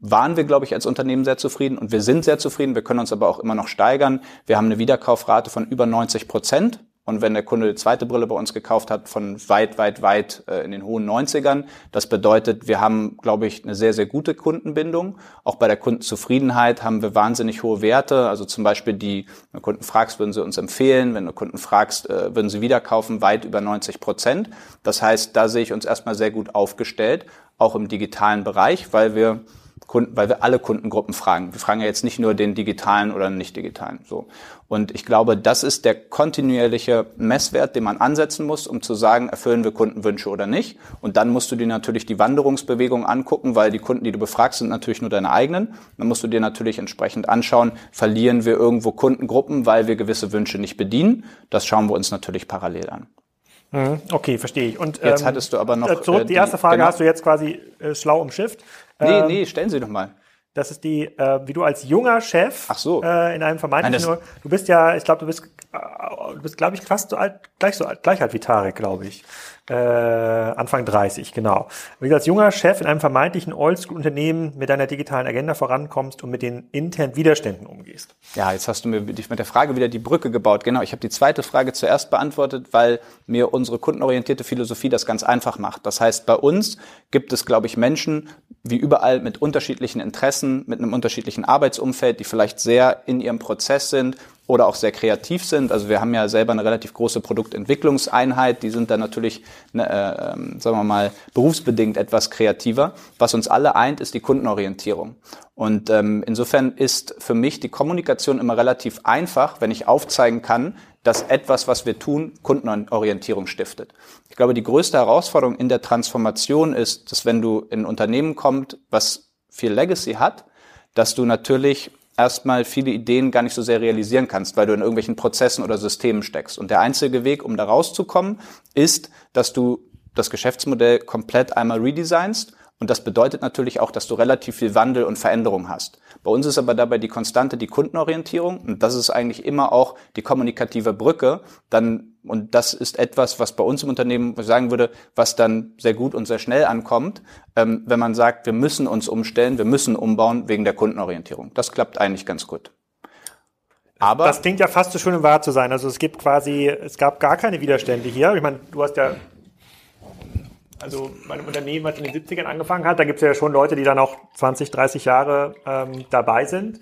Speaker 2: waren wir, glaube ich, als Unternehmen sehr zufrieden und wir sind sehr zufrieden. Wir können uns aber auch immer noch steigern. Wir haben eine Wiederkaufrate von über 90 Prozent. Und wenn der Kunde die zweite Brille bei uns gekauft hat, von weit, weit, weit äh, in den hohen 90ern. Das bedeutet, wir haben, glaube ich, eine sehr, sehr gute Kundenbindung. Auch bei der Kundenzufriedenheit haben wir wahnsinnig hohe Werte. Also zum Beispiel die, wenn du Kunden fragst, würden sie uns empfehlen. Wenn du Kunden fragst, äh, würden sie wieder kaufen, weit über 90 Prozent. Das heißt, da sehe ich uns erstmal sehr gut aufgestellt, auch im digitalen Bereich, weil wir Kunden, weil wir alle Kundengruppen fragen. Wir fragen ja jetzt nicht nur den digitalen oder nicht digitalen. So. Und ich glaube, das ist der kontinuierliche Messwert, den man ansetzen muss, um zu sagen, erfüllen wir Kundenwünsche oder nicht. Und dann musst du dir natürlich die Wanderungsbewegung angucken, weil die Kunden, die du befragst, sind natürlich nur deine eigenen. Dann musst du dir natürlich entsprechend anschauen, verlieren wir irgendwo Kundengruppen, weil wir gewisse Wünsche nicht bedienen. Das schauen wir uns natürlich parallel an.
Speaker 1: Mhm. Okay, verstehe ich. Und
Speaker 2: jetzt ähm, hattest du aber noch
Speaker 1: äh, zurück. Die, die erste Frage genau. hast du jetzt quasi äh, schlau umschifft.
Speaker 2: Nee, ähm, nee, stellen Sie doch mal.
Speaker 1: Das ist die, äh, wie du als junger Chef
Speaker 2: Ach so.
Speaker 1: äh, in einem vermeintlichen, Nein, du bist ja, ich glaube, du bist, du bist, glaube ich, fast so alt, gleich so alt, gleich alt wie Tarek, glaube ich äh, Anfang 30, genau. Wie du als junger Chef in einem vermeintlichen Oldschool-Unternehmen mit deiner digitalen Agenda vorankommst und mit den internen Widerständen umgehst.
Speaker 2: Ja, jetzt hast du mir mit der Frage wieder die Brücke gebaut. Genau, ich habe die zweite Frage zuerst beantwortet, weil mir unsere kundenorientierte Philosophie das ganz einfach macht. Das heißt, bei uns gibt es, glaube ich, Menschen, wie überall, mit unterschiedlichen Interessen, mit einem unterschiedlichen Arbeitsumfeld, die vielleicht sehr in ihrem Prozess sind, oder auch sehr kreativ sind. Also wir haben ja selber eine relativ große Produktentwicklungseinheit, die sind dann natürlich, ne, äh, ähm, sagen wir mal, berufsbedingt etwas kreativer. Was uns alle eint, ist die Kundenorientierung. Und ähm, insofern ist für mich die Kommunikation immer relativ einfach, wenn ich aufzeigen kann, dass etwas, was wir tun, Kundenorientierung stiftet. Ich glaube, die größte Herausforderung in der Transformation ist, dass wenn du in ein Unternehmen kommst, was viel Legacy hat, dass du natürlich erstmal viele Ideen gar nicht so sehr realisieren kannst, weil du in irgendwelchen Prozessen oder Systemen steckst. Und der einzige Weg, um da rauszukommen, ist, dass du das Geschäftsmodell komplett einmal redesignst und das bedeutet natürlich auch, dass du relativ viel Wandel und Veränderung hast. Bei uns ist aber dabei die Konstante die Kundenorientierung und das ist eigentlich immer auch die kommunikative Brücke. Dann, und das ist etwas, was bei uns im Unternehmen sagen würde, was dann sehr gut und sehr schnell ankommt, ähm, wenn man sagt, wir müssen uns umstellen, wir müssen umbauen wegen der Kundenorientierung. Das klappt eigentlich ganz gut.
Speaker 1: Aber das klingt ja fast zu schön, um wahr zu sein. Also es gibt quasi, es gab gar keine Widerstände hier. Ich meine, du hast ja also mein Unternehmen, was in den 70ern angefangen hat, da gibt es ja schon Leute, die dann auch 20, 30 Jahre ähm, dabei sind.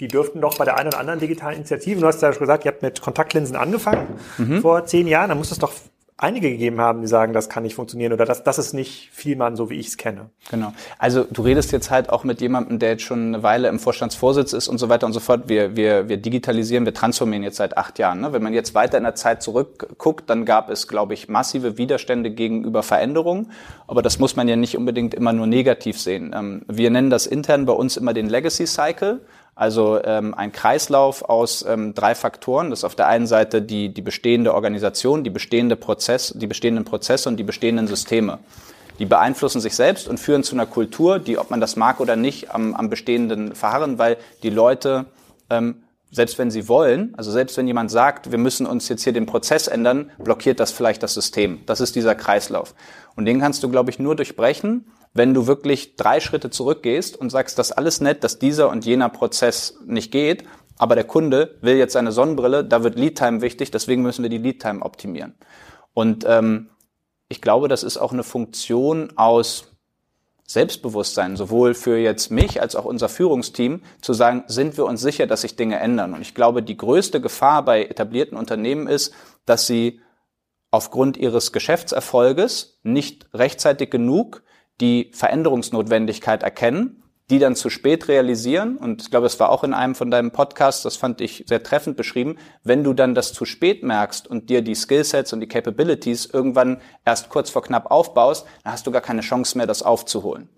Speaker 1: Die dürften doch bei der einen oder anderen digitalen Initiative, du hast ja schon gesagt, ihr habt mit Kontaktlinsen angefangen mhm. vor zehn Jahren, da muss es doch einige gegeben haben, die sagen, das kann nicht funktionieren oder das, das ist nicht Vielmann, so wie ich es kenne.
Speaker 2: Genau. Also du redest jetzt halt auch mit jemandem, der jetzt schon eine Weile im Vorstandsvorsitz ist und so weiter und so fort. Wir, wir, wir digitalisieren, wir transformieren jetzt seit acht Jahren. Ne? Wenn man jetzt weiter in der Zeit zurückguckt, dann gab es, glaube ich, massive Widerstände gegenüber Veränderungen. Aber das muss man ja nicht unbedingt immer nur negativ sehen. Ähm, wir nennen das intern bei uns immer den Legacy Cycle. Also ähm, ein Kreislauf aus ähm, drei Faktoren. Das ist auf der einen Seite die, die bestehende Organisation, die bestehende Prozess, die bestehenden Prozesse und die bestehenden Systeme. Die beeinflussen sich selbst und führen zu einer Kultur, die, ob man das mag oder nicht, am, am Bestehenden verharren, weil die Leute, ähm, selbst wenn sie wollen, also selbst wenn jemand sagt, wir müssen uns jetzt hier den Prozess ändern, blockiert das vielleicht das System. Das ist dieser Kreislauf. Und den kannst du, glaube ich, nur durchbrechen, wenn du wirklich drei Schritte zurückgehst und sagst, das ist alles nett, dass dieser und jener Prozess nicht geht, aber der Kunde will jetzt seine Sonnenbrille, da wird Lead-Time wichtig, deswegen müssen wir die Lead-Time optimieren. Und ähm, ich glaube, das ist auch eine Funktion aus Selbstbewusstsein, sowohl für jetzt mich als auch unser Führungsteam, zu sagen, sind wir uns sicher, dass sich Dinge ändern. Und ich glaube, die größte Gefahr bei etablierten Unternehmen ist, dass sie aufgrund ihres Geschäftserfolges nicht rechtzeitig genug die Veränderungsnotwendigkeit erkennen, die dann zu spät realisieren. Und ich glaube, es war auch in einem von deinem Podcasts, das fand ich sehr treffend beschrieben, wenn du dann das zu spät merkst und dir die Skillsets und die Capabilities irgendwann erst kurz vor knapp aufbaust, dann hast du gar keine Chance mehr, das aufzuholen.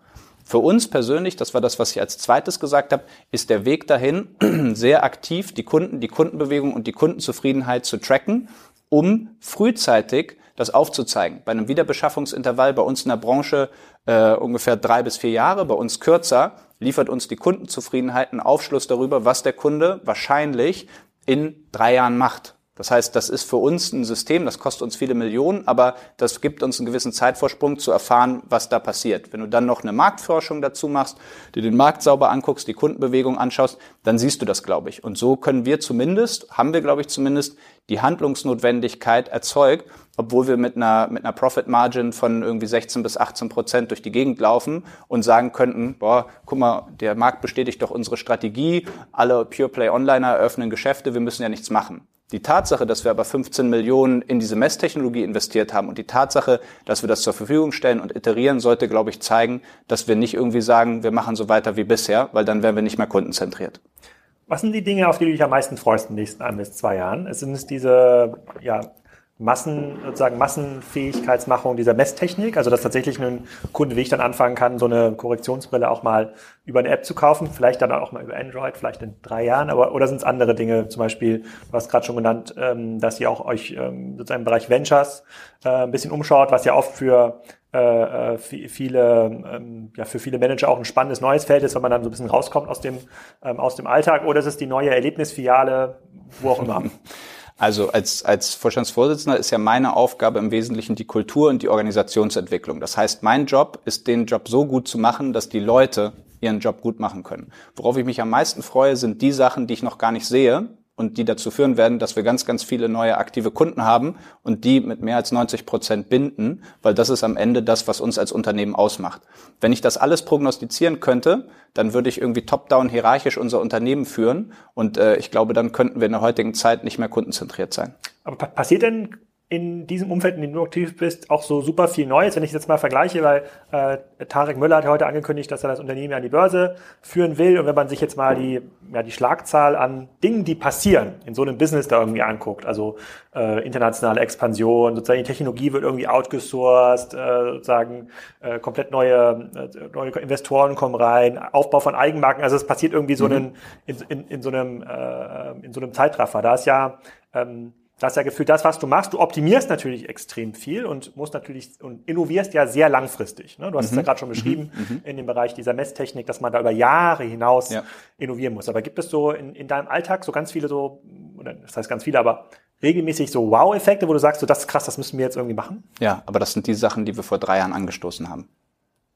Speaker 2: Für uns persönlich, das war das, was ich als zweites gesagt habe, ist der Weg dahin, [clears throat] sehr aktiv die Kunden, die Kundenbewegung und die Kundenzufriedenheit zu tracken, um frühzeitig das aufzuzeigen. Bei einem Wiederbeschaffungsintervall bei uns in der Branche äh, ungefähr drei bis vier Jahre, bei uns kürzer, liefert uns die Kundenzufriedenheit einen Aufschluss darüber, was der Kunde wahrscheinlich in drei Jahren macht. Das heißt, das ist für uns ein System, das kostet uns viele Millionen, aber das gibt uns einen gewissen Zeitvorsprung zu erfahren, was da passiert. Wenn du dann noch eine Marktforschung dazu machst, dir den Markt sauber anguckst, die Kundenbewegung anschaust, dann siehst du das, glaube ich. Und so können wir zumindest, haben wir, glaube ich, zumindest die Handlungsnotwendigkeit erzeugt, obwohl wir mit einer, mit einer Profit Margin von irgendwie 16 bis 18 Prozent durch die Gegend laufen und sagen könnten, boah, guck mal, der Markt bestätigt doch unsere Strategie, alle Pure Play Onliner eröffnen Geschäfte, wir müssen ja nichts machen. Die Tatsache, dass wir aber 15 Millionen in diese Messtechnologie investiert haben und die Tatsache, dass wir das zur Verfügung stellen und iterieren, sollte, glaube ich, zeigen, dass wir nicht irgendwie sagen, wir machen so weiter wie bisher, weil dann wären wir nicht mehr kundenzentriert.
Speaker 1: Was sind die Dinge, auf die du dich am meisten freust in den nächsten ein bis zwei Jahren? Es sind es diese ja, Massen, sozusagen Massenfähigkeitsmachung dieser Messtechnik, also dass tatsächlich ein Kunde wie ich dann anfangen kann, so eine Korrektionsbrille auch mal über eine App zu kaufen, vielleicht dann auch mal über Android, vielleicht in drei Jahren, aber oder sind es andere Dinge, zum Beispiel, du hast gerade schon genannt, ähm, dass ihr auch euch ähm, sozusagen im Bereich Ventures äh, ein bisschen umschaut, was ja oft für äh, äh viele, ähm, ja, für viele Manager auch ein spannendes neues Feld ist, wenn man dann so ein bisschen rauskommt aus dem, aus dem Alltag, oder ist es die neue Erlebnisfiliale, wo auch immer? [laughs]
Speaker 2: Also als, als Vorstandsvorsitzender ist ja meine Aufgabe im Wesentlichen die Kultur und die Organisationsentwicklung. Das heißt, mein Job ist, den Job so gut zu machen, dass die Leute ihren Job gut machen können. Worauf ich mich am meisten freue, sind die Sachen, die ich noch gar nicht sehe, und die dazu führen werden, dass wir ganz, ganz viele neue aktive Kunden haben und die mit mehr als 90 Prozent binden, weil das ist am Ende das, was uns als Unternehmen ausmacht. Wenn ich das alles prognostizieren könnte, dann würde ich irgendwie top-down hierarchisch unser Unternehmen führen und äh, ich glaube, dann könnten wir in der heutigen Zeit nicht mehr kundenzentriert sein.
Speaker 1: Aber passiert denn in diesem Umfeld, in dem du aktiv bist, auch so super viel Neues. Wenn ich jetzt mal vergleiche, weil äh, Tarek Müller hat heute angekündigt, dass er das Unternehmen an die Börse führen will. Und wenn man sich jetzt mal die, ja, die Schlagzahl an Dingen, die passieren, in so einem Business da irgendwie anguckt, also äh, internationale Expansion, sozusagen die Technologie wird irgendwie outgesourced, äh, sozusagen äh, komplett neue, äh, neue Investoren kommen rein, Aufbau von Eigenmarken, also es passiert irgendwie so mhm. einen, in, in, in so einem äh, in so einem Zeitraffer. Da ist ja ähm, Du hast ja gefühlt, das, was du machst, du optimierst natürlich extrem viel und musst natürlich und innovierst ja sehr langfristig. Ne? Du hast mhm. es ja mhm. gerade schon beschrieben mhm. mhm. in dem Bereich dieser Messtechnik, dass man da über Jahre hinaus ja. innovieren muss. Aber gibt es so in, in deinem Alltag so ganz viele so, oder das heißt ganz viele, aber regelmäßig so Wow-Effekte, wo du sagst, so das ist krass, das müssen wir jetzt irgendwie machen?
Speaker 2: Ja, aber das sind die Sachen, die wir vor drei Jahren angestoßen haben.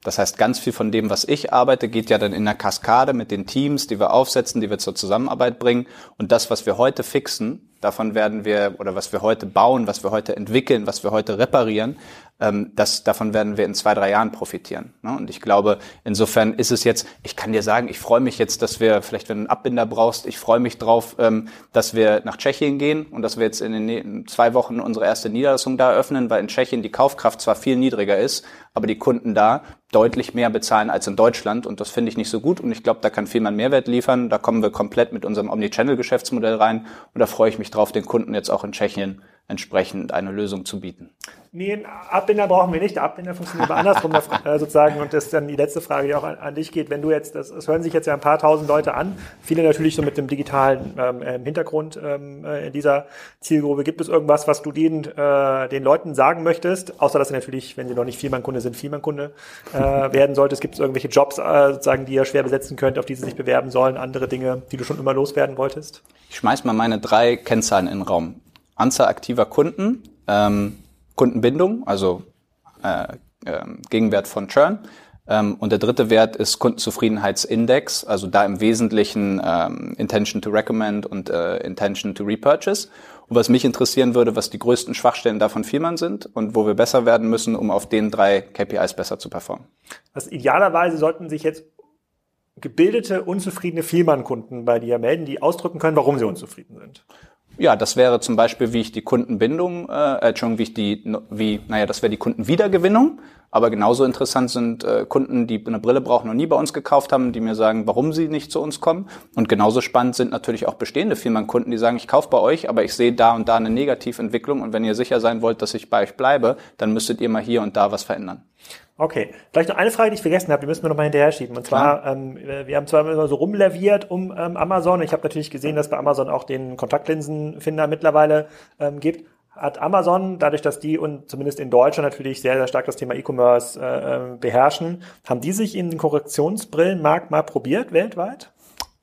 Speaker 2: Das heißt, ganz viel von dem, was ich arbeite, geht ja dann in der Kaskade mit den Teams, die wir aufsetzen, die wir zur Zusammenarbeit bringen. Und das, was wir heute fixen, davon werden wir, oder was wir heute bauen, was wir heute entwickeln, was wir heute reparieren, ähm, das, davon werden wir in zwei, drei Jahren profitieren. Ne? Und ich glaube, insofern ist es jetzt, ich kann dir sagen, ich freue mich jetzt, dass wir, vielleicht wenn du einen Abbinder brauchst, ich freue mich drauf, ähm, dass wir nach Tschechien gehen und dass wir jetzt in den zwei Wochen unsere erste Niederlassung da eröffnen, weil in Tschechien die Kaufkraft zwar viel niedriger ist, aber die Kunden da deutlich mehr bezahlen als in Deutschland. Und das finde ich nicht so gut. Und ich glaube, da kann viel mehr Mehrwert liefern. Da kommen wir komplett mit unserem Omnichannel-Geschäftsmodell rein. Und da freue ich mich drauf, den Kunden jetzt auch in Tschechien entsprechend eine Lösung zu bieten.
Speaker 1: Nee, einen Abbinder brauchen wir nicht. Der Abbinder funktioniert aber andersrum [laughs] äh, sozusagen. Und das ist dann die letzte Frage, die auch an, an dich geht. Wenn du jetzt, das, das, hören sich jetzt ja ein paar tausend Leute an, viele natürlich so mit dem digitalen ähm, äh, Hintergrund ähm, äh, in dieser Zielgruppe. Gibt es irgendwas, was du denen, äh, den Leuten sagen möchtest? Außer dass sie natürlich, wenn sie noch nicht Vielmannkunde sind, Vielmannkunde äh, [laughs] werden solltest. Gibt es irgendwelche Jobs, äh, sozusagen, die ihr schwer besetzen könnt, auf die sie sich bewerben sollen? Andere Dinge, die du schon immer loswerden wolltest?
Speaker 2: Ich schmeiß mal meine drei Kennzahlen in den Raum. Anzahl aktiver Kunden, ähm, Kundenbindung, also äh, äh, Gegenwert von Churn. Ähm, und der dritte Wert ist Kundenzufriedenheitsindex, also da im Wesentlichen ähm, Intention to Recommend und äh, Intention to Repurchase. Und was mich interessieren würde, was die größten Schwachstellen davon Vielmann sind und wo wir besser werden müssen, um auf den drei KPIs besser zu performen.
Speaker 1: Also idealerweise sollten sich jetzt gebildete, unzufriedene Vielmann-Kunden bei dir melden, die ausdrücken können, warum sie unzufrieden sind.
Speaker 2: Ja, das wäre zum Beispiel, wie ich die Kundenbindung, äh, schon wie ich die, wie, naja, das wäre die Kundenwiedergewinnung. Aber genauso interessant sind äh, Kunden, die eine Brille brauchen und nie bei uns gekauft haben, die mir sagen, warum sie nicht zu uns kommen. Und genauso spannend sind natürlich auch bestehende Firmenkunden, die sagen, ich kaufe bei euch, aber ich sehe da und da eine Negativentwicklung. Und wenn ihr sicher sein wollt, dass ich bei euch bleibe, dann müsstet ihr mal hier und da was verändern.
Speaker 1: Okay, vielleicht noch eine Frage, die ich vergessen habe, die müssen wir noch mal hinterher schieben. Und zwar, ähm, wir haben zwar immer so rumlaviert um ähm, Amazon. Ich habe natürlich gesehen, dass bei Amazon auch den Kontaktlinsenfinder mittlerweile ähm, gibt. Hat Amazon, dadurch, dass die und zumindest in Deutschland natürlich sehr, sehr stark das Thema E-Commerce äh, ähm, beherrschen, haben die sich in den Korrektionsbrillenmarkt mal probiert weltweit?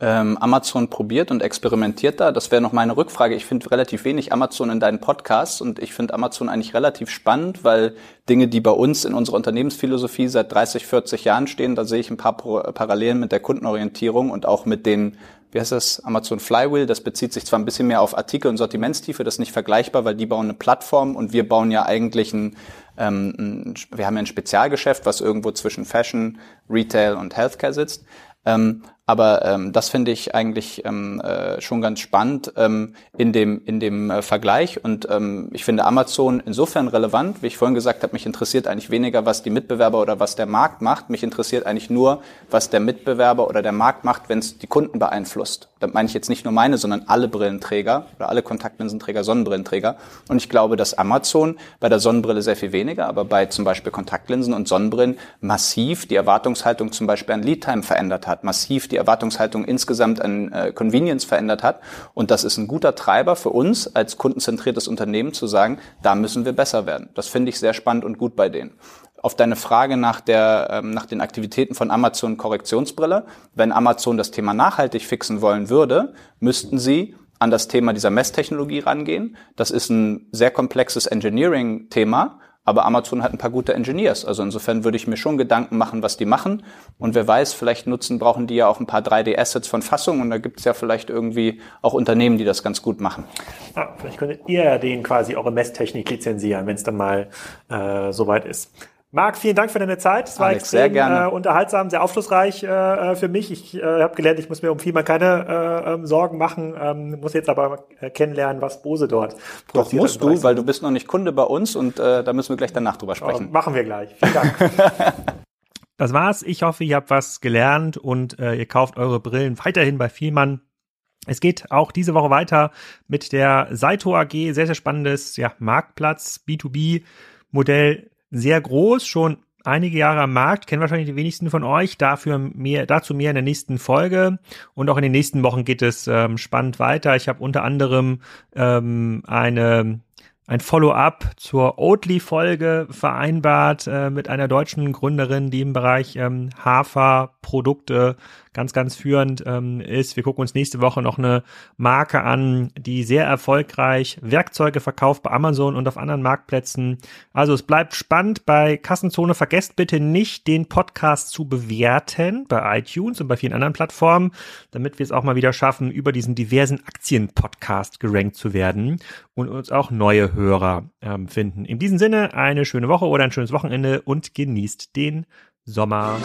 Speaker 2: Ähm, Amazon probiert und experimentiert da? Das wäre noch meine Rückfrage. Ich finde relativ wenig Amazon in deinen Podcasts und ich finde Amazon eigentlich relativ spannend, weil Dinge, die bei uns in unserer Unternehmensphilosophie seit 30, 40 Jahren stehen, da sehe ich ein paar Parallelen mit der Kundenorientierung und auch mit den wie heißt das, Amazon Flywheel, das bezieht sich zwar ein bisschen mehr auf Artikel und Sortimentstiefe, das ist nicht vergleichbar, weil die bauen eine Plattform und wir bauen ja eigentlich ein, ähm, ein wir haben ja ein Spezialgeschäft, was irgendwo zwischen Fashion, Retail und Healthcare sitzt. Ähm, aber ähm, das finde ich eigentlich ähm, äh, schon ganz spannend ähm, in dem, in dem äh, Vergleich. Und ähm, ich finde Amazon insofern relevant, wie ich vorhin gesagt habe, mich interessiert eigentlich weniger, was die Mitbewerber oder was der Markt macht. Mich interessiert eigentlich nur, was der Mitbewerber oder der Markt macht, wenn es die Kunden beeinflusst. Da meine ich jetzt nicht nur meine, sondern alle Brillenträger oder alle Kontaktlinsenträger, Sonnenbrillenträger. Und ich glaube, dass Amazon bei der Sonnenbrille sehr viel weniger, aber bei zum Beispiel Kontaktlinsen und Sonnenbrillen massiv die Erwartungshaltung zum Beispiel an Leadtime verändert hat, massiv die die Erwartungshaltung insgesamt an äh, Convenience verändert hat. Und das ist ein guter Treiber für uns als kundenzentriertes Unternehmen zu sagen, da müssen wir besser werden. Das finde ich sehr spannend und gut bei denen auf deine Frage nach, der, ähm, nach den Aktivitäten von Amazon Korrektionsbrille. Wenn Amazon das Thema nachhaltig fixen wollen würde, müssten sie an das Thema dieser Messtechnologie rangehen. Das ist ein sehr komplexes Engineering-Thema aber Amazon hat ein paar gute Engineers. Also insofern würde ich mir schon Gedanken machen, was die machen. Und wer weiß, vielleicht nutzen, brauchen die ja auch ein paar 3D-Assets von Fassung. Und da gibt es ja vielleicht irgendwie auch Unternehmen, die das ganz gut machen.
Speaker 1: Ah, vielleicht könntet ihr den quasi eure Messtechnik lizenzieren, wenn es dann mal äh, soweit ist. Marc, vielen Dank für deine Zeit. Es war Alex, extrem äh, unterhaltsam, sehr aufschlussreich äh, äh, für mich. Ich äh, habe gelernt, ich muss mir um viel mal keine äh, ähm, Sorgen machen, ähm, muss jetzt aber äh, kennenlernen, was Bose dort
Speaker 2: Doch musst du, weil du bist noch nicht Kunde bei uns und äh, da müssen wir gleich danach drüber sprechen.
Speaker 1: Oh, machen wir gleich. Vielen Dank. [laughs] das war's. Ich hoffe, ihr habt was gelernt und äh, ihr kauft eure Brillen weiterhin bei Vielmann. Es geht auch diese Woche weiter mit der Saito AG. Sehr, sehr spannendes ja, Marktplatz, B2B Modell sehr groß, schon einige Jahre am Markt, kennen wahrscheinlich die wenigsten von euch. Dafür mehr, dazu mehr in der nächsten Folge. Und auch in den nächsten Wochen geht es ähm, spannend weiter. Ich habe unter anderem ähm, eine ein Follow-up zur Oatly-Folge vereinbart äh, mit einer deutschen Gründerin, die im Bereich ähm, Haferprodukte ganz, ganz führend ähm, ist. Wir gucken uns nächste Woche noch eine Marke an, die sehr erfolgreich Werkzeuge verkauft bei Amazon und auf anderen Marktplätzen. Also es bleibt spannend bei Kassenzone. Vergesst bitte nicht, den Podcast zu bewerten bei iTunes und bei vielen anderen Plattformen, damit wir es auch mal wieder schaffen, über diesen diversen Aktien-Podcast gerankt zu werden und uns auch neue Hörer ähm, finden. In diesem Sinne eine schöne Woche oder ein schönes Wochenende und genießt den Sommer.